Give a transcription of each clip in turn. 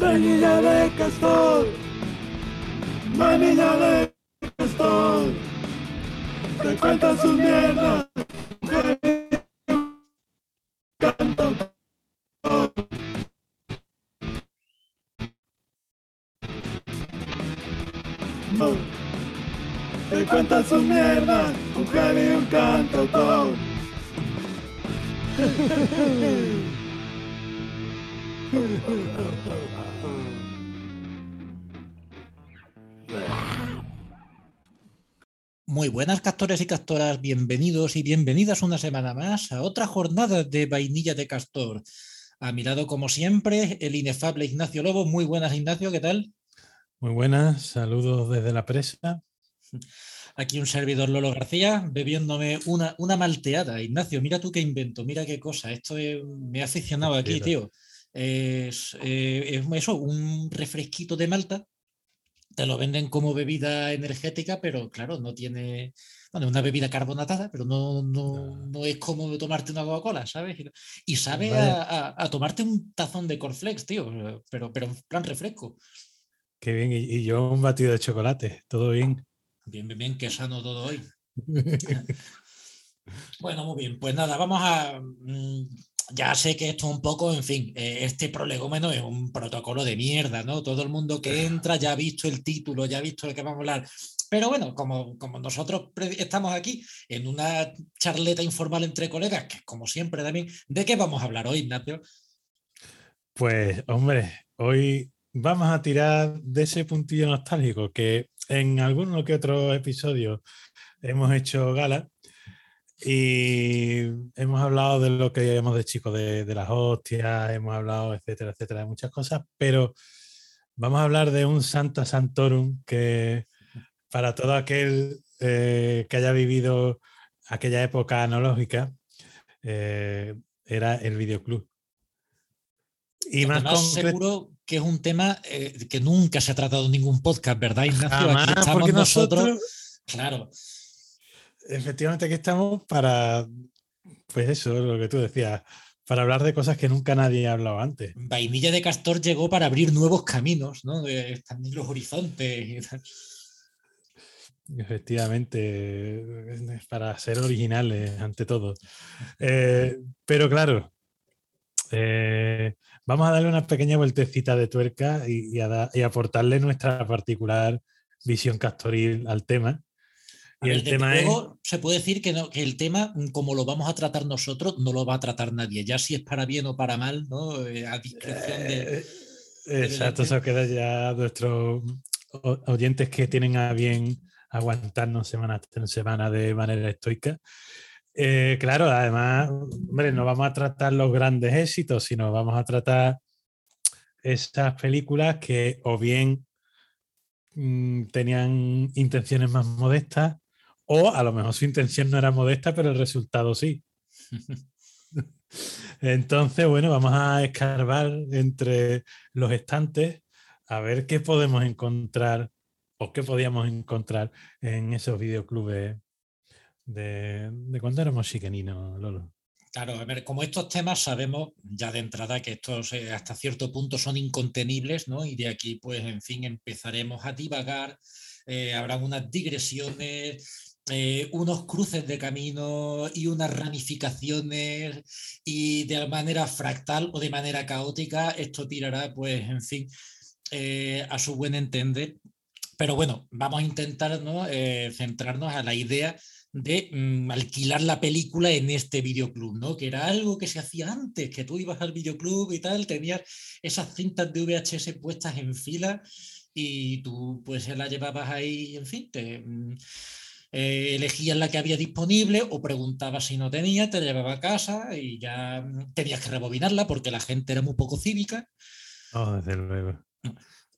Vainilla de castor. Vainilla de castor. Te cuentan sus mierdas. Canto. Te cuentan sus mierdas. Un genio y un cantautor. Muy buenas castores y castoras, bienvenidos y bienvenidas una semana más a otra jornada de Vainilla de Castor. A mi lado, como siempre, el inefable Ignacio Lobo. Muy buenas, Ignacio, ¿qué tal? Muy buenas, saludos desde la presa. Aquí un servidor Lolo García bebiéndome una, una malteada. Ignacio, mira tú qué invento, mira qué cosa. Esto es- me ha aficionado aquí, tío. Es, eh, es eso, un refresquito de malta. Te lo venden como bebida energética, pero claro, no tiene. Bueno, es una bebida carbonatada, pero no, no, no es como tomarte una Coca-Cola, ¿sabes? Y sabe Vaya. a, a- a tomarte un tazón de cornflakes, tío, pero, pero en plan refresco. Qué bien, y, y yo un batido de chocolate, todo bien. Bien, bien, bien, qué sano todo hoy. Bueno, muy bien, pues nada, vamos a. Ya sé que esto un poco, en fin, eh, este prolegómeno es un protocolo de mierda, ¿no? Todo el mundo que entra ya ha visto el título, ya ha visto de qué vamos a hablar. Pero bueno, como, como nosotros estamos aquí en una charleta informal entre colegas, que como siempre también, ¿de qué vamos a hablar hoy, Ignacio? Pues, hombre, hoy vamos a tirar de ese puntillo nostálgico que en algunos que otros episodios hemos hecho gala y hemos hablado de lo que llamamos de chicos, de, de las hostias, hemos hablado, etcétera, etcétera, de muchas cosas, pero vamos a hablar de un Santa Santorum que para todo aquel eh, que haya vivido aquella época analógica eh, era el videoclub. Y más seguro que es un tema eh, que nunca se ha tratado en ningún podcast, ¿verdad, Ignacio? Jamás, aquí estamos nosotros. nosotros- Claro. Efectivamente aquí estamos para, pues eso, lo que tú decías, para hablar de cosas que nunca nadie ha hablado antes. Vainilla de Castor llegó para abrir nuevos caminos, ¿no? De expandir los horizontes. y tal. Efectivamente, para ser originales ante todo. Eh, pero claro, eh, vamos a darle una pequeña vueltecita de tuerca y, y a da- y aportarle nuestra particular visión castoril al tema. A Y ver, el tema es... se puede decir que, no- que el tema, como lo vamos a tratar nosotros, no lo va a tratar nadie. Ya si es para bien o para mal, ¿no? Eh, a discreción de. Eh, Exacto, eso queda ya nuestros o- oyentes que tienen a bien aguantarnos semana tras semana de manera estoica. Eh, claro, además, hombre, no vamos a tratar los grandes éxitos, sino vamos a tratar esas películas que o bien mm, tenían intenciones más modestas o a lo mejor su intención no era modesta, pero el resultado sí. Entonces, bueno, vamos a escarbar entre los estantes a ver qué podemos encontrar o qué podíamos encontrar en esos videoclubes de, de cuando éramos chiqueninos, Lolo. Claro, a ver, como estos temas sabemos ya de entrada que estos eh, hasta cierto punto son incontenibles, ¿no? Y de aquí, pues, en fin, empezaremos a divagar, eh, habrá unas digresiones, eh, unos cruces de camino y unas ramificaciones y de manera fractal o de manera caótica esto tirará, pues, en fin, eh, a su buen entender. Pero bueno, vamos a intentar ¿no? eh, centrarnos a la idea de mm, alquilar la película en este videoclub, ¿no? Que era algo que se hacía antes, que tú ibas al videoclub y tal, tenías esas cintas de VHS puestas en fila y tú pues se la llevabas ahí, en fin, te, mm, eh, elegías la que había disponible o preguntabas si no tenía, te llevaba a casa y ya tenías que rebobinarla porque la gente era muy poco cívica. Oh, desde luego.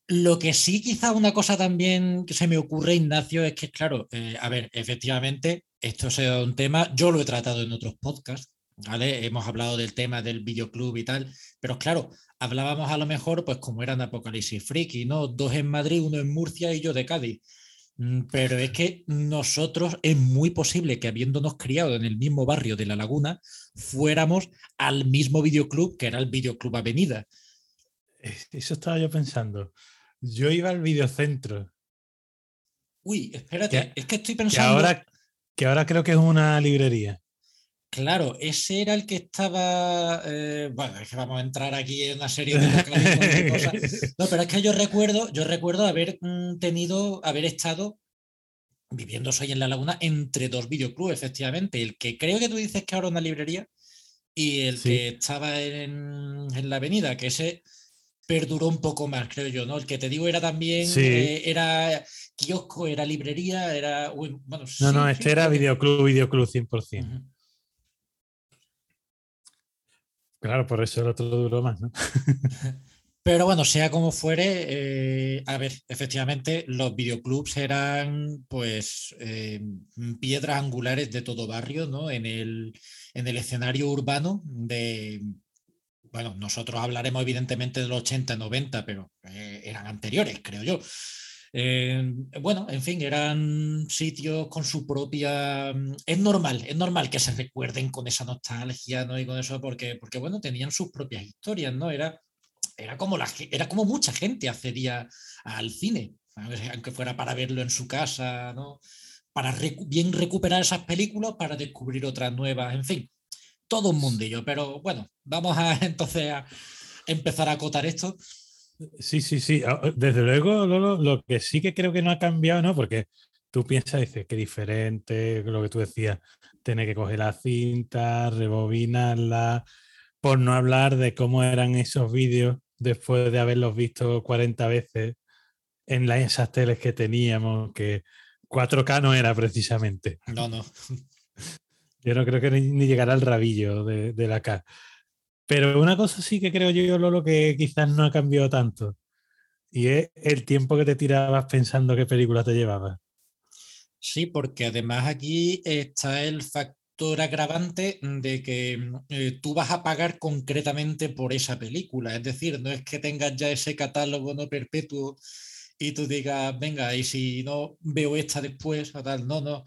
Lo que sí, quizá una cosa también que se me ocurre, Ignacio, es que, claro, eh, a ver, efectivamente, esto es un tema, yo lo he tratado en otros podcasts, ¿vale? Hemos hablado del tema del videoclub y tal, pero claro, hablábamos a lo mejor, pues como eran Apocalipsis Friki, ¿no? Dos en Madrid, uno en Murcia y yo de Cádiz. Mm, Pero es que nosotros es muy posible que habiéndonos criado en el mismo barrio de La Laguna, fuéramos al mismo videoclub que era el Videoclub Avenida. Eso estaba yo pensando. Yo iba al videocentro. Uy, espérate, es que estoy pensando. Que ahora, que ahora creo que es una librería. Claro, ese era el que estaba. Eh, bueno, es que vamos a entrar aquí en una serie de cosas. No, pero es que yo recuerdo, yo recuerdo haber mm, tenido, haber estado viviendo hoy en la laguna entre dos videoclubs, efectivamente. El que creo que tú dices que ahora es una librería y el que estaba en, la avenida, que ese perduró un poco más, creo yo, ¿no? El que te digo era también, eh, era kiosco, era librería, era... Bueno, no, no, este era videoclub, videoclub 100%. Claro, por eso el otro duró más, ¿no? Pero bueno, sea como fuere, eh, a ver, efectivamente, los videoclubs eran pues eh, piedras angulares de todo barrio, ¿no? En el, en el escenario urbano de, bueno, nosotros hablaremos evidentemente de los 80, 90, pero eh, eran anteriores, creo yo. Eh, bueno, en fin, eran sitios con su propia... Mm, es normal, es normal que se recuerden con esa nostalgia, ¿no? Y con eso, porque, porque bueno, tenían sus propias historias, ¿no? Era, era, como, la, era como mucha gente accedía al cine, aunque fuera para verlo en su casa, ¿no? Para bien recuperar esas películas, para descubrir otras nuevas, en fin, todo un mundillo. Pero bueno, vamos a entonces a empezar a acotar esto. Sí, sí, sí. Ah, ah, desde luego, lo que sí que creo que no ha cambiado, ¿no? Porque tú piensas, dices, qué diferente, lo que tú decías, tener que coger la cinta, rebobinarla, por no hablar de cómo eran esos vídeos después de haberlos visto 40 veces en las, esas teles que teníamos, que 4K no era precisamente. No, no. Yo no creo que ni, llegara al rabillo de, de la K. Pero una cosa sí que creo yo, Lolo, que quizás no ha cambiado tanto. Y es el tiempo que te tirabas pensando qué película te llevaba. Sí, porque además aquí está el factor agravante de que eh, tú vas a pagar concretamente por esa película. Es decir, no es que tengas ya ese catálogo no perpetuo y tú digas, venga, y si no veo esta después, o tal, no, no.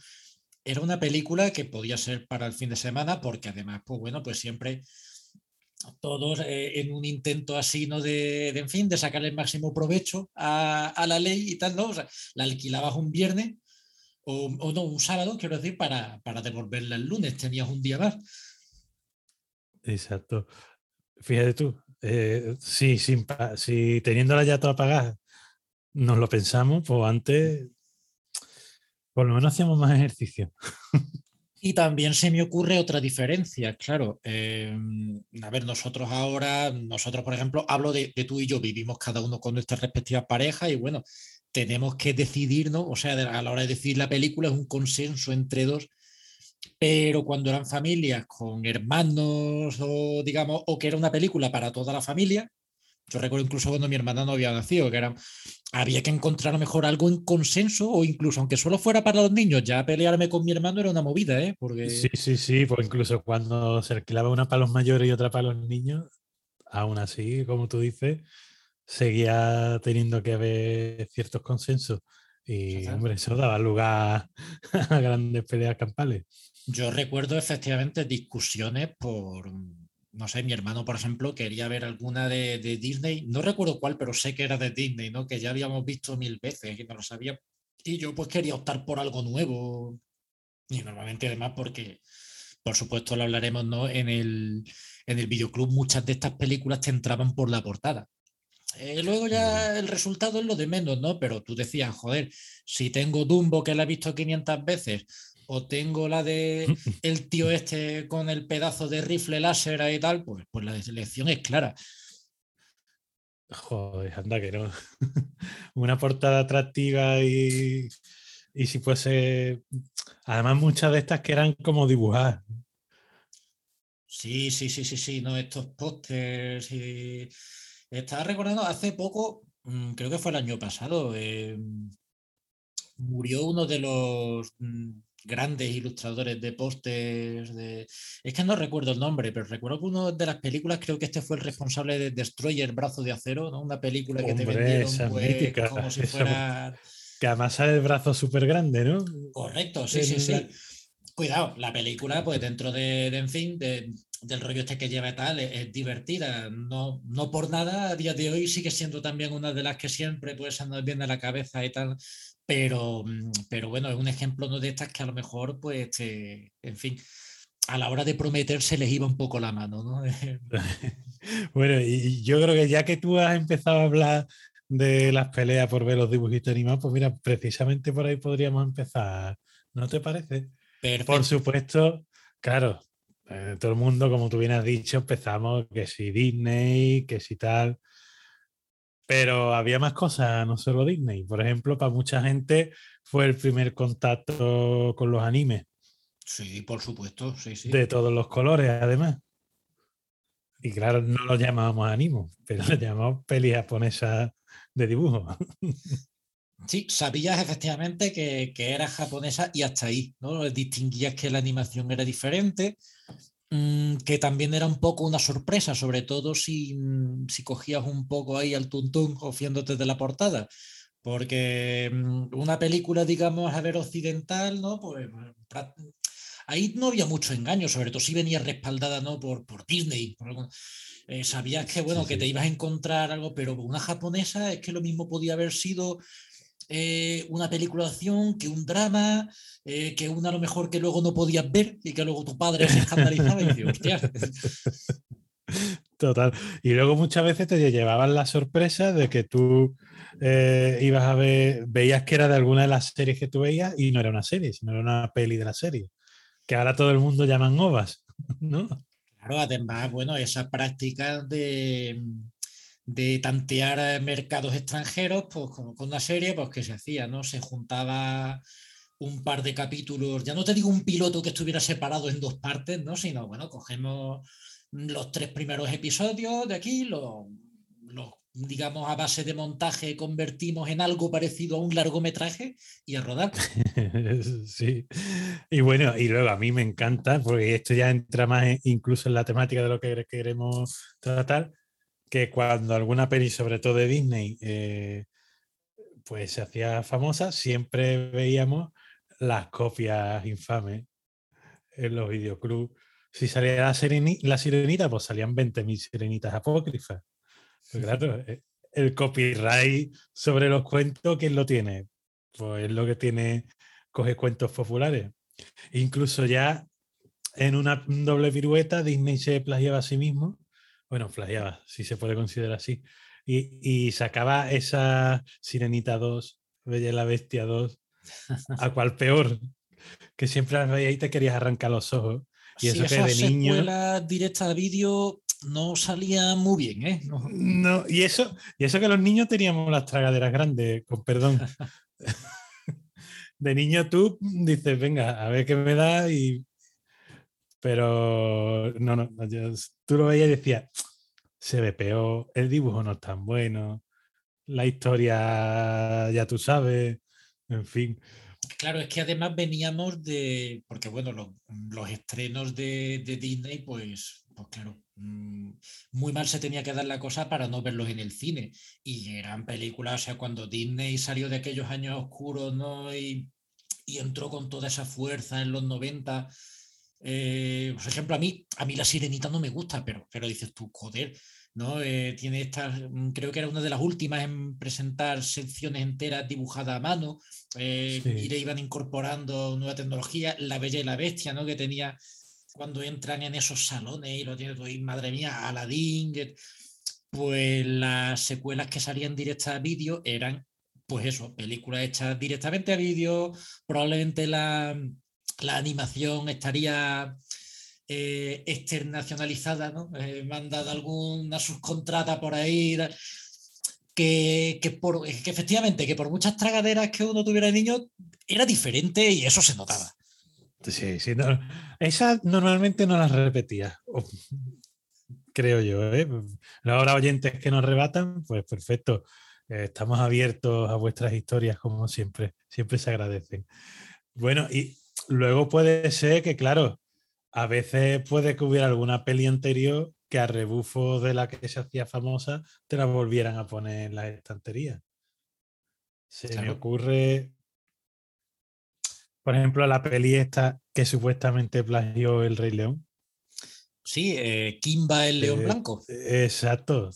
Era una película que podía ser para el fin de semana, porque además, pues bueno, pues siempre todos eh, en un intento así, ¿no? De, en fin, de sacarle el máximo provecho a, la ley y tal, ¿no? O sea, la alquilabas un viernes o, no, un sábado, quiero decir, para, para devolverla el lunes, tenías un día más. Exacto. Fíjate tú, eh, sí, sin, si teniéndola ya toda pagada, nos lo pensamos, pues antes por lo menos hacíamos más ejercicio. Y también se me ocurre otra diferencia, claro. Em, a ver, nosotros ahora, nosotros, por ejemplo, hablo de, tú y yo, vivimos cada uno con nuestras respectivas parejas y bueno, tenemos que decidirnos, o sea, a la hora de decidir la película es un consenso entre dos, pero cuando eran familias con hermanos o digamos, o que era una película para toda la familia, yo recuerdo incluso cuando mi hermana no había nacido, que era, había que encontrar mejor algo en consenso o incluso aunque solo fuera para los niños, ya pelearme con mi hermano era una movida, ¿eh? Porque... Sí, sí, sí, pues incluso cuando se alquilaba una para los mayores y otra para los niños, aún así, como tú dices, seguía teniendo que haber ciertos consensos. Y, hombre, eso daba lugar a grandes peleas campales. Yo recuerdo efectivamente discusiones por, no sé, mi hermano, por ejemplo, quería ver alguna de, Disney, no recuerdo cuál, pero sé que era de Disney, ¿no? Que ya habíamos visto mil veces, y no lo sabía. Y yo pues quería optar por algo nuevo. Y normalmente además porque, por supuesto, lo hablaremos, ¿no? En el, en el videoclub muchas de estas películas te entraban por la portada. Eh, luego ya el resultado es lo de menos, ¿no? Pero tú decías, joder, si tengo Dumbo que la he visto 500 veces, o tengo la de el tío este con el pedazo de rifle láser y tal, pues, pues la selección es clara. Joder, anda que no. Una portada atractiva y, y si fuese. Además, muchas de estas que eran como dibujadas. Sí, sí, sí, sí, sí, no, estos pósters y. Estaba recordando hace poco, mm, creo que fue el año pasado, eh, murió uno de los mm, grandes ilustradores de pósters. De... Es que no recuerdo el nombre, pero recuerdo que uno de las películas, creo que este fue el responsable de Destroyer, Brazo de Acero, ¿no? Una película que te vendieron pues, como si fuera. Que además sale el brazo súper grande, ¿no? Correcto, sí, sí, sí. Cuidado, la película, pues dentro de, en fin, del rollo este que lleva y tal, es, divertida. No, no por nada, a día de hoy sigue siendo también una de las que siempre pues andar bien de la cabeza y tal. Pero, mm, pero bueno, es un ejemplo ¿no? de estas que a lo mejor, pues, este, en fin, a la hora de prometer se les iba un poco la mano, ¿no? bueno, y yo creo que ya que tú has empezado a hablar de las peleas por ver los dibujitos animados, pues mira, precisamente por ahí podríamos empezar, ¿no te parece? Por supuesto, claro, eh, todo el mundo, como tú bien has dicho, empezamos que si Disney, que si tal, pero había más cosas, no solo Disney. Por ejemplo, para mucha gente fue el primer contacto con los animes. Sí, por supuesto, sí, sí. De todos los colores, además. Y claro, no lo llamábamos animo, pero lo llamamos peli japonesa de dibujo. Sí, sabías efectivamente que, era japonesa y hasta ahí, ¿no? Distinguías que la animación era diferente, que también era un poco una sorpresa, sobre todo si, mm, si cogías un poco ahí al tuntún ofiándote de la portada. Porque mm, una película, digamos, a ver occidental, ¿no? Pues ahí no había mucho engaño, sobre todo si venía respaldada ¿no? por, por Disney. Eh, sabías que, bueno, que te ibas a encontrar algo, pero una japonesa es que lo mismo podía haber sido eh, una película de acción que un drama, eh, que una a lo mejor que luego no podías ver y que luego tu padre se escandalizaba y decía, hostia. Total. Y luego muchas veces te llevaban la sorpresa de que tú ibas a ver, veías que era de alguna de las series que tú veías y no era una serie, sino era una peli de la serie que ahora todo el mundo llaman ovas, ¿no? Claro, además, bueno, esa práctica de, de tantear mercados extranjeros, pues con, una serie, pues que se hacía, ¿no? Se juntaba un par de capítulos, ya no te digo un piloto que estuviera separado en dos partes, ¿no? Sino, bueno, cogemos los tres primeros episodios de aquí, los, los digamos, a base de montaje convertimos en algo parecido a un largometraje y a rodar. sí. Y bueno, y luego a mí me encanta, porque esto ya entra más incluso en la temática de lo que queremos tratar, que cuando alguna peli, sobre todo de Disney, eh, pues se hacía famosa, siempre veíamos las copias infames en los videoclubs. Si salía la, la sirenita, pues salían 20.000 sirenitas apócrifas. Pues claro, eh, el copyright sobre los cuentos, ¿quién lo tiene? Pues es lo que tiene coge cuentos populares. Incluso ya en una doble virueta, Disney se plagiaba a sí mismo. Bueno, plagiaba, si se puede considerar así. Y, sacaba esa Sirenita 2, Bella y la Bestia 2, a cual peor, que siempre las veías y te querías arrancar los ojos. Y eso que de niño. directa de vídeo no salía muy bien, ¿eh? No. y eso, y eso que los niños teníamos las tragaderas grandes, con perdón. de niño tú dices, venga, a ver qué me da y... Pero no, no, tú lo veías y decías, se ve peor, el dibujo no es tan bueno, la historia ya tú sabes, en fin. Claro, es que además veníamos de, porque bueno, los, estrenos de, de Disney, pues, pues claro, Mm, muy mal se tenía que dar la cosa para no verlos en el cine. Y eran películas, o sea, cuando Disney salió de aquellos años oscuros, ¿no? Y, entró con toda esa fuerza en los 90. Eh, por ejemplo, a mí, a mí la sirenita no me gusta, pero, pero dices tú, joder, ¿no? Eh, tiene estas, mm, creo que era una de las últimas en presentar secciones enteras dibujadas a mano, eh, y le iban incorporando nueva tecnología, La Bella y la Bestia, ¿no? Que tenía cuando entran en esos salones y lo tienen todo, y madre mía, Aladdin, pues las secuelas que salían directas a vídeo eran, pues eso, películas hechas directamente a vídeo, probablemente la, animación estaría eh, externacionalizada, ¿no? Eh, mandada alguna subcontrata por ahí. Que, que, por, que efectivamente, que por muchas tragaderas que uno tuviera de niño, era diferente y eso se notaba. Sí, sí. Esas normalmente no las repetía, creo yo. ¿eh? Ahora oyentes que nos rebatan, pues perfecto. Eh, estamos abiertos a vuestras historias como siempre. Siempre se agradecen. Bueno, y luego puede ser que, claro, a veces puede que hubiera alguna peli anterior que a rebufo de la que se hacía famosa te la volvieran a poner en la estantería. Se me ocurre Por ejemplo, la peli esta que supuestamente plagió El Rey León. Sí, eh, Kimba el León Eh, Blanco. Exacto.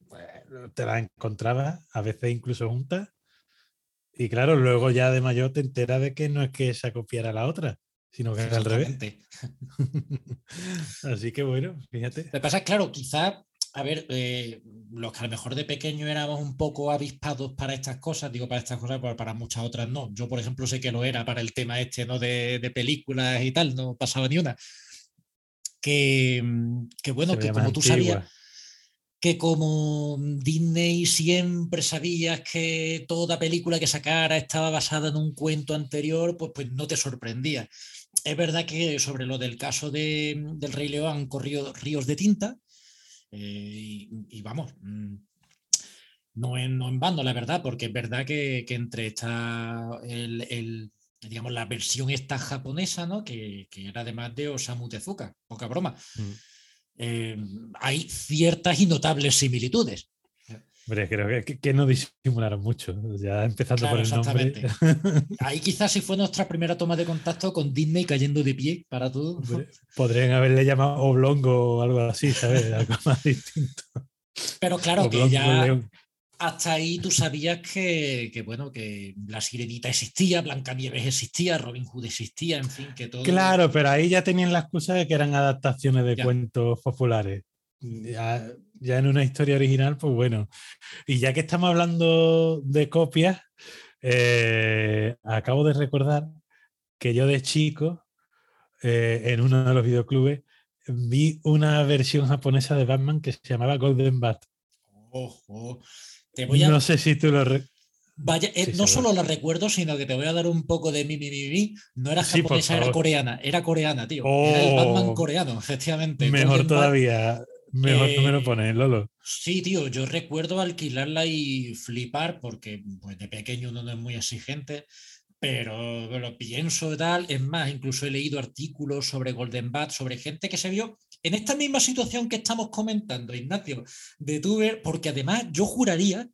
Bueno, te la encontrabas a veces incluso juntas. Y claro, luego ya de mayor te enteras de que no es que esa copiara la otra, sino que era al revés. Así que bueno, fíjate. Lo que pasa es, claro, quizás, a ver, eh, los que a lo mejor de pequeño éramos un poco avispados para estas cosas, digo para estas cosas, pero para muchas otras no. Yo, por ejemplo, sé que lo era para el tema este, ¿no? De, de películas y tal, no pasaba ni una. Que, mm, que bueno, que como tú sabías. Que como Disney siempre sabías que toda película que sacara estaba basada en un cuento anterior, pues, pues no te sorprendía. Es verdad que sobre lo del caso de- del Rey León han corrido ríos de tinta eh, y, y vamos, mm, no en, no en vano, la verdad, porque es verdad que, que entre esta, el, el, digamos, la versión esta japonesa, ¿no? que, que era además de Osamu Tezuka, poca broma, Mm. Eh, hay ciertas y notables similitudes. Hombre, creo que, que- que no disimularon mucho. Ya empezando Claro, por el nombre. Ahí quizás sí fue nuestra primera toma de contacto con Disney cayendo de pie para todo. Podrían haberle llamado oblongo o algo así, ¿sabes? Algo más distinto. Pero claro que Oblongo ya león. Hasta ahí tú sabías que, que, bueno, que la sirenita existía, Blancanieves existía, Robin Hood existía, en fin, que todo. Claro, pero ahí ya tenían la excusa de que eran adaptaciones de Ya. cuentos populares. Ya, ya en una historia original, pues bueno. Y ya que estamos hablando de copias, eh, acabo de recordar que yo de chico, eh, en uno de los videoclubes, vi una versión japonesa de Batman que se llamaba Golden Bat. Ojo. Te voy a. No sé si tú lo... re- Vaya, eh, Sí, no solo la recuerdo, sino que te voy a dar un poco de mi, mi, mi, mi. No era Sí, japonesa, era coreana. Era coreana, tío. Era el Batman Oh. coreano, efectivamente. Mejor todavía. Mejor no me lo Eh, pones, Lolo. Sí, tío, yo recuerdo alquilarla y flipar porque pues, de pequeño uno no es muy exigente, pero lo pienso y tal. Es más, incluso he leído artículos sobre Golden Bat, sobre gente que se vio en esta misma situación que estamos comentando, Ignacio, de Tuber, porque además yo juraría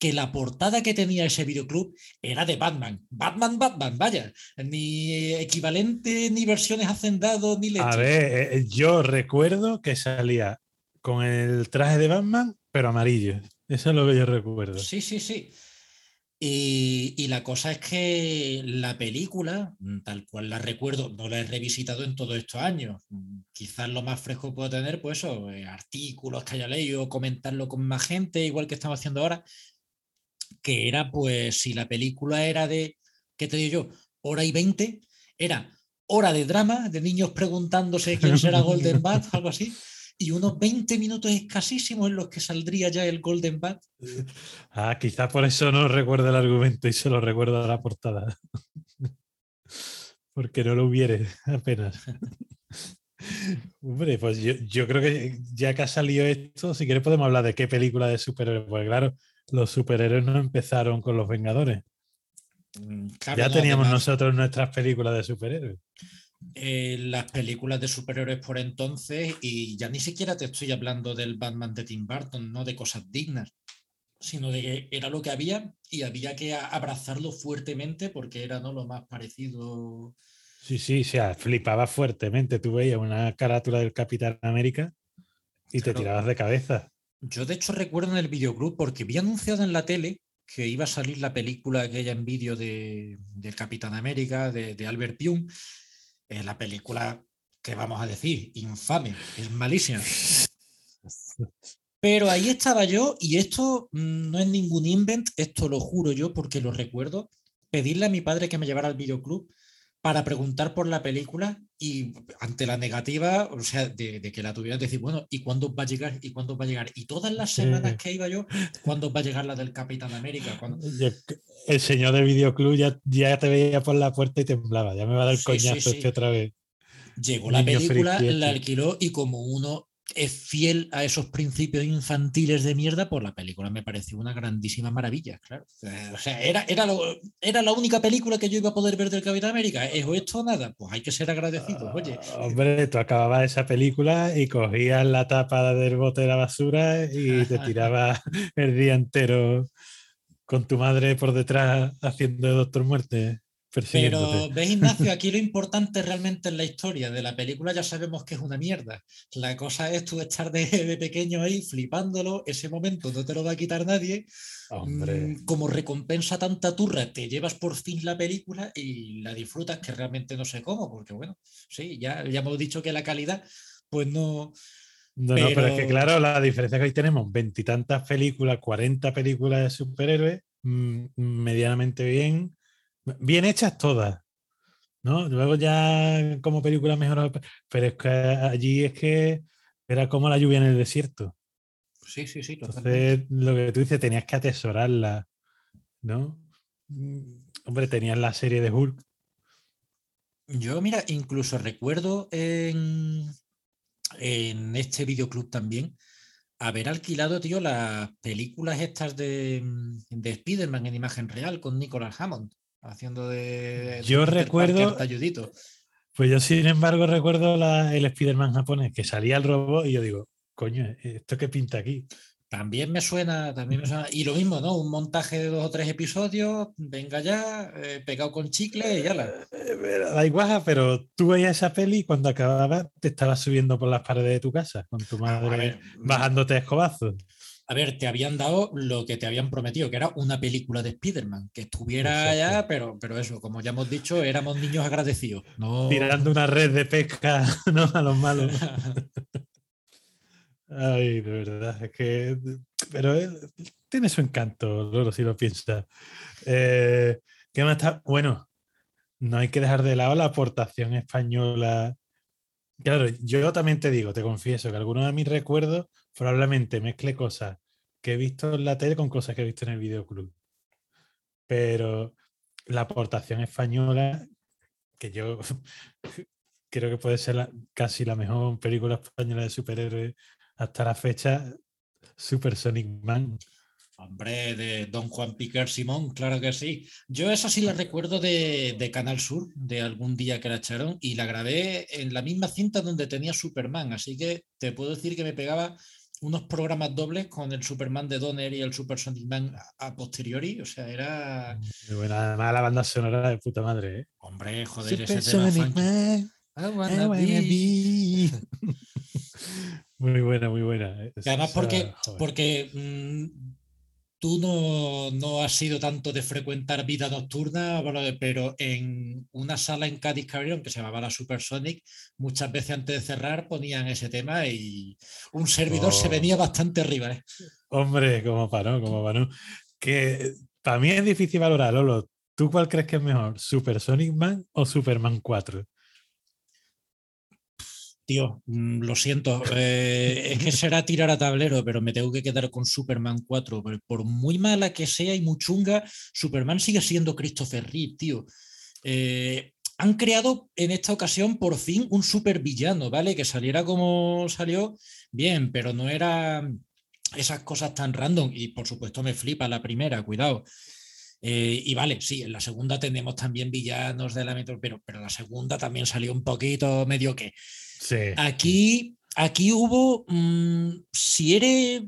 que la portada que tenía ese videoclub era de Batman. Batman, Batman, vaya. Ni equivalente, ni versiones hacendado, ni leche. A ver, eh, yo recuerdo que salía con el traje de Batman, pero amarillo. Eso es lo que yo recuerdo. Sí, sí, sí. Y, y la cosa es que la película, mm, tal cual la recuerdo, no la he revisitado en todos estos años. Mm, Quizás lo más fresco que puedo tener, pues eso, eh, artículos que haya leído, comentarlo con más gente, igual que estamos haciendo ahora, que era, pues, si la película era de, ¿qué te digo yo? Hora y veinte, era hora de drama, de niños preguntándose quién será Golden Bat, algo así, y unos 20 minutos escasísimos en los que saldría ya el Golden Bat. Ah, quizás por eso no recuerdo el argumento y solo recuerdo la portada. Porque no lo hubiere apenas. Hombre, pues yo, yo creo que ya que ha salido esto, si quieres podemos hablar de qué película de superhéroes. Porque claro, los superhéroes no empezaron con los Vengadores. Mm, claro, ya no, teníamos además, nosotros nuestras películas de superhéroes. eh, las películas de superhéroes por entonces, y ya ni siquiera te estoy hablando del Batman de Tim Burton, no de cosas dignas, sino de que era lo que había y había que abrazarlo fuertemente porque era ¿no? lo más parecido. Sí, sí, o sea, flipaba fuertemente. Tú veías una carátula del Capitán América y te tirabas de cabeza. Yo de hecho recuerdo en el videoclub porque vi anunciado en la tele que iba a salir la película aquella en vídeo de, del Capitán América, de, de Albert Pyun, eh, la película que vamos a decir, infame, es malísima. Pero ahí estaba yo y esto mm, no es ningún invent, esto lo juro yo porque lo recuerdo, pedirle a mi padre que me llevara al videoclub para preguntar por la película y ante la negativa, o sea, de, de que la tuvieran, decir, bueno, ¿y cuándo va a llegar? ¿Y cuándo va a llegar? Y todas las Sí. semanas que iba yo, ¿cuándo va a llegar la del Capitán América? ¿Cuándo? Yo- el señor del videoclub ya, ya te veía por la puerta y temblaba. Ya me va a dar Sí, coñazo sí. este otra vez. Llegó la película, friki la este. alquiló y como uno es fiel a esos principios infantiles de mierda, pues la película me pareció una grandísima maravilla, claro. O sea, era, era, lo- era la única película que yo iba a poder ver del Capitán América. ¿Es o esto o nada? Pues hay que ser agradecidos, oye. Ah, Hombre, tú acababas esa película y cogías la tapa del bote de la basura y te tirabas el día entero con tu madre por detrás haciendo de Doctor Muerte. Pero ves, Ignacio, aquí lo importante realmente es la historia de la película, ya sabemos que es una mierda. La cosa es tú estar de, pequeño ahí flipándolo, ese momento no te lo va a quitar nadie. Mm, como recompensa tanta turra, te llevas por fin la película y la disfrutas, que realmente no sé cómo, porque bueno, sí, ya, ya hemos dicho que la calidad, pues no. No, pero... no, pero es que claro, la diferencia que hoy tenemos veintitantas películas, 40 películas de superhéroes, mm, medianamente bien bien hechas todas, ¿no? Luego ya como película mejor, pero es que allí es que era como la lluvia en el desierto. Sí, sí, sí. Entonces, lo que tú dices, tenías que atesorarla, ¿no? Hombre, tenías la serie de Hulk. Yo, mira, incluso recuerdo en, en este videoclub también haber alquilado, tío, las películas estas de, de Spider-Man en imagen real con Nicolas Hammond haciendo de... Yo recuerdo... Pues yo, sin embargo, recuerdo el Spider-Man japonés, que salía el robot y yo digo, coño, ¿esto qué pinta aquí? También me suena, también me suena. Y lo mismo, ¿no? Un montaje de dos o tres episodios, venga ya, eh, pegado con chicle y ya la. Eh, da igual, pero tú veías esa peli y cuando acababa te estabas subiendo por las paredes de tu casa con tu madre bajándote escobazos. A ver, te habían dado lo que te habían prometido, que era una película de Spider-Man, que estuviera allá, pero, pero eso, como ya hemos dicho, éramos niños agradecidos. Tirando una red de pesca ¿no? a los malos. Ay, de verdad, es que. Pero tiene su encanto, Loro, si lo piensas. Eh, ¿Qué más está? Bueno, no hay que dejar de lado la aportación española. Claro, yo también te digo, te confieso que algunos de mis recuerdos probablemente mezcle cosas que he visto en la tele con cosas que he visto en el videoclub. Pero la aportación española, que yo creo que puede ser casi la mejor película española de superhéroes hasta la fecha, Super Sonic Man. Hombre, de Don Juan Piquer Simón, claro que sí. Yo esa sí la recuerdo de, de, Canal Sur, de algún día que la echaron, y la grabé en la misma cinta donde tenía Superman, así que te puedo decir que me pegaba unos programas dobles con el Superman de Donner y el Super Sonic Man a, posteriori. O sea, era. Muy buena, además la banda sonora de puta madre, ¿eh? Hombre, joder, ese tema. Sonic Man. muy buena, muy buena. además, porque, porque mm, tú no, no, has sido tanto de frecuentar vida nocturna, pero en una sala en Cádiz que se llamaba la Supersonic, muchas veces antes de cerrar ponían ese tema y un servidor se oh. venía bastante arriba. ¿eh? Hombre, como para no, como para no. Que para mí es difícil valorar, Lolo. ¿Tú cuál crees que es mejor, Supersonic Man o Superman 4? Tío, mm, lo siento, eh, es que será tirar a tablero, pero me tengo que quedar con Superman 4. Por muy mala que sea y muy chunga, Superman sigue siendo Christopher Reeve, tío. Eh, han creado en esta ocasión por fin un supervillano, ¿vale? Que saliera como salió, bien, pero no era esas cosas tan random. Y por supuesto me flipa la primera, cuidado. Eh, y vale, sí, en la segunda tenemos también villanos de la metro, pero, pero la segunda también salió un poquito medio que. Aquí, aquí hubo, mm, si eres,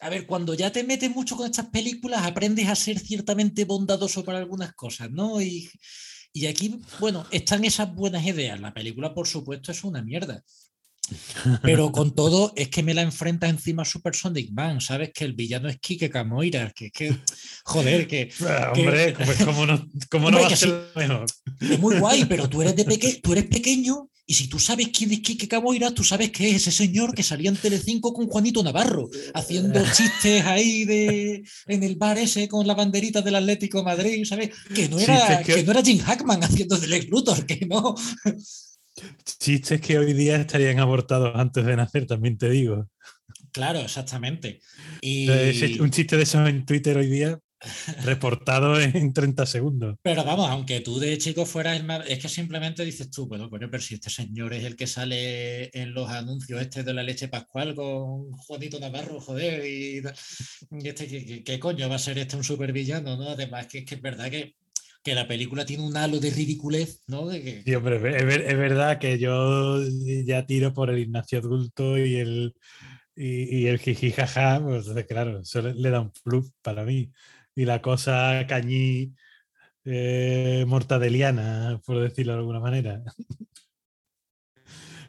a ver, cuando ya te metes mucho con estas películas, aprendes a ser ciertamente bondadoso para algunas cosas, ¿no? Y, y aquí, bueno, están esas buenas ideas. La película, por supuesto, es una mierda. Pero con todo, es que me la enfrenta encima Super Sonic Man, ¿sabes? Que el villano es Kike Kamoira, que es que, joder, que. Ah, hombre, pues como no, cómo no va a ser mejor. Es muy guay, pero tú eres, de peque tú eres pequeño y si tú sabes quién es Kike Kamoira, tú sabes que es ese señor que salía en Telecinco con Juanito Navarro, haciendo chistes ahí de, en el bar ese con la banderita del Atlético Madrid, ¿sabes? Que no era, que... no era Jim Hackman haciendo de Lex Luthor, que no. Chistes que hoy día estarían abortados antes de nacer, también te digo. Claro, exactamente. Y... Un chiste de eso en Twitter hoy día reportado en 30 segundos. Pero vamos, aunque tú de chico fueras el más... Es que simplemente dices tú, bueno, bueno, pero si este señor es el que sale en los anuncios este de la leche pascual con Juanito Navarro, joder, y, este, ¿qué, coño va a ser este un supervillano, no? Además, que, que es verdad que que la película tiene un halo de ridiculez, ¿no? De que... Sí, hombre, es, verdad que yo ya tiro por el Ignacio adulto y el, y, el jiji jaja, pues claro, eso le, da un plus para mí. Y la cosa cañí, eh, mortadeliana, por decirlo de alguna manera.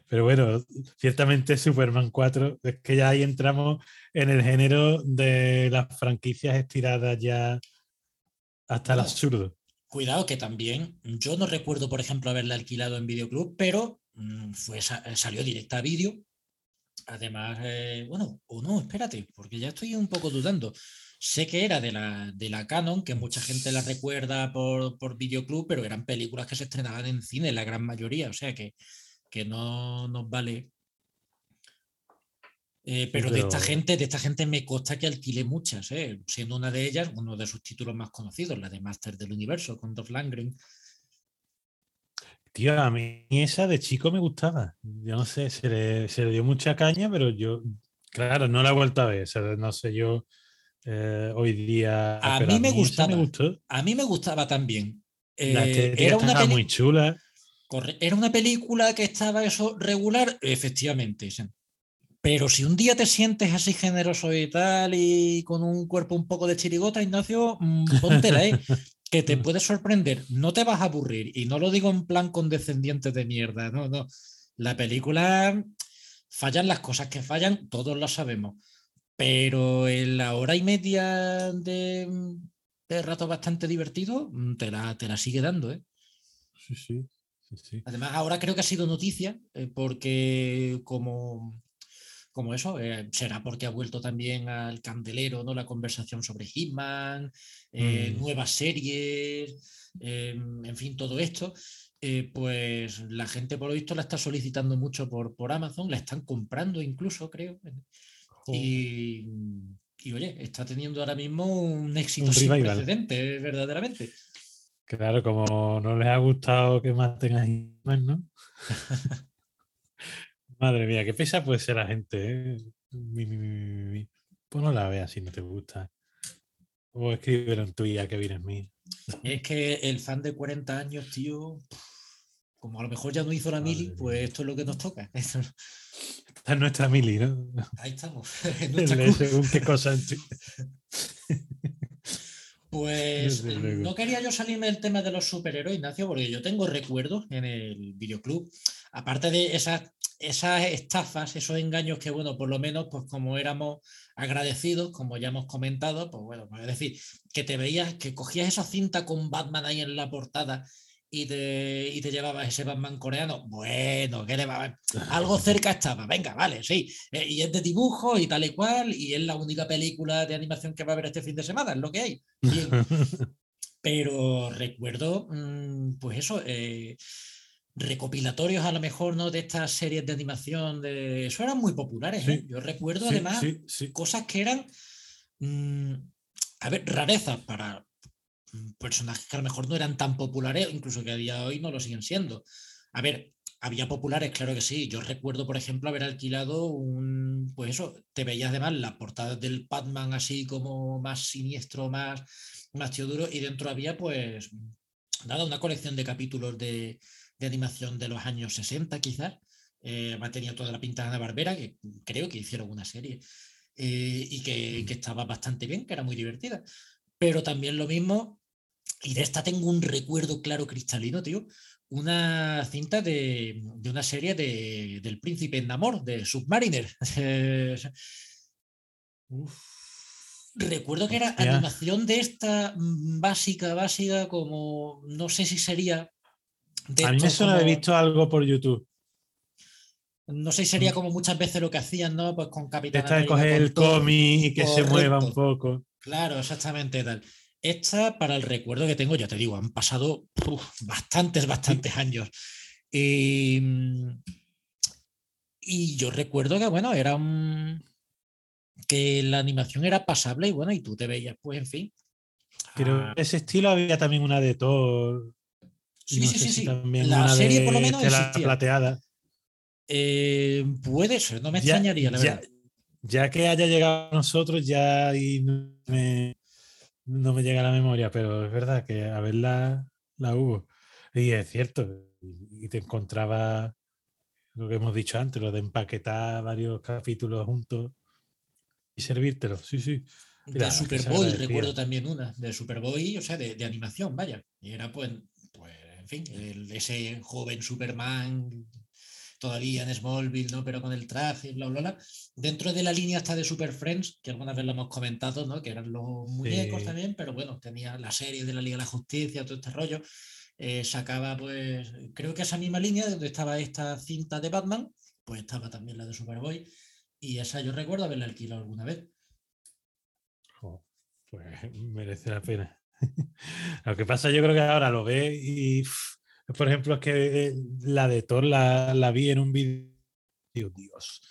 Pero bueno, ciertamente Superman 4, es que ya ahí entramos en el género de las franquicias estiradas ya hasta el absurdo. Cuidado que también, yo no recuerdo, por ejemplo, haberla alquilado en Videoclub, pero mm, fue, salió directa a vídeo. Además, eh, bueno, o no, espérate, porque ya estoy un poco dudando. Sé que era de la, de la Canon, que mucha gente la recuerda por, por Videoclub, pero eran películas que se estrenaban en cine, la gran mayoría, o sea que, que no nos vale eh, pero, de esta gente, de esta gente me consta que alquilé muchas, ¿eh? siendo una de ellas uno de sus títulos más conocidos, la de Master del Universo, con Dolph Langren. Tío, a mí esa de chico me gustaba. Yo no sé, se le, dio mucha caña, pero yo, claro, no la he vuelto a ver. no sé yo eh, hoy día. A mí me gustaba. A mí me gustaba también. era una muy chula. Era una película que estaba eso regular, efectivamente. Pero si un día te sientes así generoso y tal y con un cuerpo un poco de chirigota, Ignacio, mm, póntela, ¿eh? que te puede sorprender. No te vas a aburrir. Y no lo digo en plan condescendiente de mierda, no, no. La película fallan las cosas que fallan, todos lo sabemos. Pero en la hora y media de, rato bastante divertido, mm, te la, te la sigue dando, ¿eh? Sí, sí. Sí, Además, ahora creo que ha sido noticia, eh, porque como como eso, eh, será porque ha vuelto también al candelero, ¿no? La conversación sobre Hitman, eh, mm. nuevas series, em, en fin, todo esto. Eh, pues la gente por lo visto la está solicitando mucho por, por Amazon, la están comprando incluso, creo. Y, oye, está teniendo ahora mismo un éxito sin precedente, verdaderamente. Claro, como no les ha gustado que maten a Hitman, ¿no? Madre mía, qué pesa puede ser la gente. ¿eh? pues no la veas si no te gusta. O escribe en tuya que vienes mí. Es que el fan de 40 años, tío, como a lo mejor ya no hizo la mili, pues esto es lo que nos toca. Esta es nuestra mili, ¿no? Ahí estamos. Según qué cosa. Pues no quería yo salirme del tema de los superhéroes, Ignacio, porque yo tengo recuerdos en el videoclub, aparte de esas esas estafas, esos engaños que, bueno, por lo menos, pues como éramos agradecidos, como ya hemos comentado, pues bueno, pues, es decir, que te veías, que cogías esa cinta con Batman ahí en la portada y te, y te llevabas ese Batman coreano, bueno, ¿qué le va Algo cerca estaba, venga, vale, sí, eh, y es de dibujo y tal y cual, y es la única película de animación que va a haber este fin de semana, es lo que hay. Pero recuerdo, mm, pues eso, eh, recopilatorios a lo mejor no de estas series de animación de eso eran muy populares ¿eh? yo recuerdo además cosas que eran mm, a ver rarezas para personajes que a lo mejor no eran tan populares incluso que a día de hoy no lo siguen siendo. A ver había populares claro que sí. Yo recuerdo por ejemplo haber alquilado un pues eso te veías además las portadas del Batman así como más siniestro más más tío duro y dentro había pues nada una colección de capítulos de de animación de los años 60 quizás. Eh, tenía toda la pinta de Ana Barbera, que creo que hicieron una serie eh, y que, que, estaba bastante bien, que era muy divertida. Pero también lo mismo, y de esta tengo un recuerdo claro cristalino, tío, una cinta de, de una serie de, del Príncipe en Amor, de Submariner. Recuerdo que era animación de esta mm, básica, básica, como no sé si sería a mí me suena haber visto algo por YouTube. No sé si sería mm. como muchas veces lo que hacían, ¿no? Pues con Capitán. Esta de coger el cómic y que se mueva un poco. Claro, exactamente tal. Esta, para el recuerdo que tengo, ya te digo, han pasado bastantes, bastantes años. Y, yo recuerdo que, bueno, era un. que la animación era pasable y bueno, y tú te veías, pues, en fin. Pero ah. ese estilo había también una de Thor Sí, sí, sí, sí. La serie por lo menos la plateada. Eh, puede ser, no me extrañaría, la ya, verdad. Ya que haya llegado a nosotros, ya y no, me, no me llega a la memoria, pero es verdad que a verla la hubo. Y es cierto, y te encontraba lo que hemos dicho antes, lo de empaquetar varios capítulos juntos y servírtelos. Sí, sí. De que se Superboy, recuerdo también una, de Superboy, o sea, de, de animación, vaya. Y era pues, fin, el- ese joven Superman todavía en Smallville, ¿no? Pero con el traje, bla, bla, bla. Dentro de la línea hasta de Super Friends, que alguna vez lo hemos comentado, ¿no? Que eran los muñecos Sí. también, pero bueno, tenía la serie de la Liga de la Justicia, todo este rollo. eh, sacaba, pues, creo que esa misma línea donde estaba esta cinta de Batman, pues estaba también la de Superboy. Y esa yo recuerdo haberla alquilado alguna vez. Pues merece la pena. Lo que pasa, yo creo que ahora lo ve y, por ejemplo, es que eh, la de Thor la, la vi en un vídeo. Dios,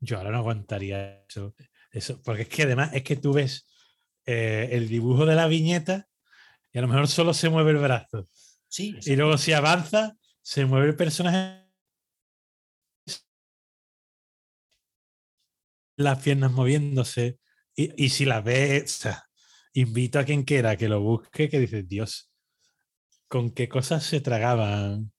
yo ahora no aguantaría eso, eso. Porque es que además es que tú ves eh, el dibujo de la viñeta y a lo mejor solo se mueve el brazo. Sí, Y luego si avanza, se mueve el personaje. Las piernas moviéndose. Y, y si las ves, o sea, invito a quien quiera que lo busque, que dice, Dios, ¿con qué cosas se tragaban?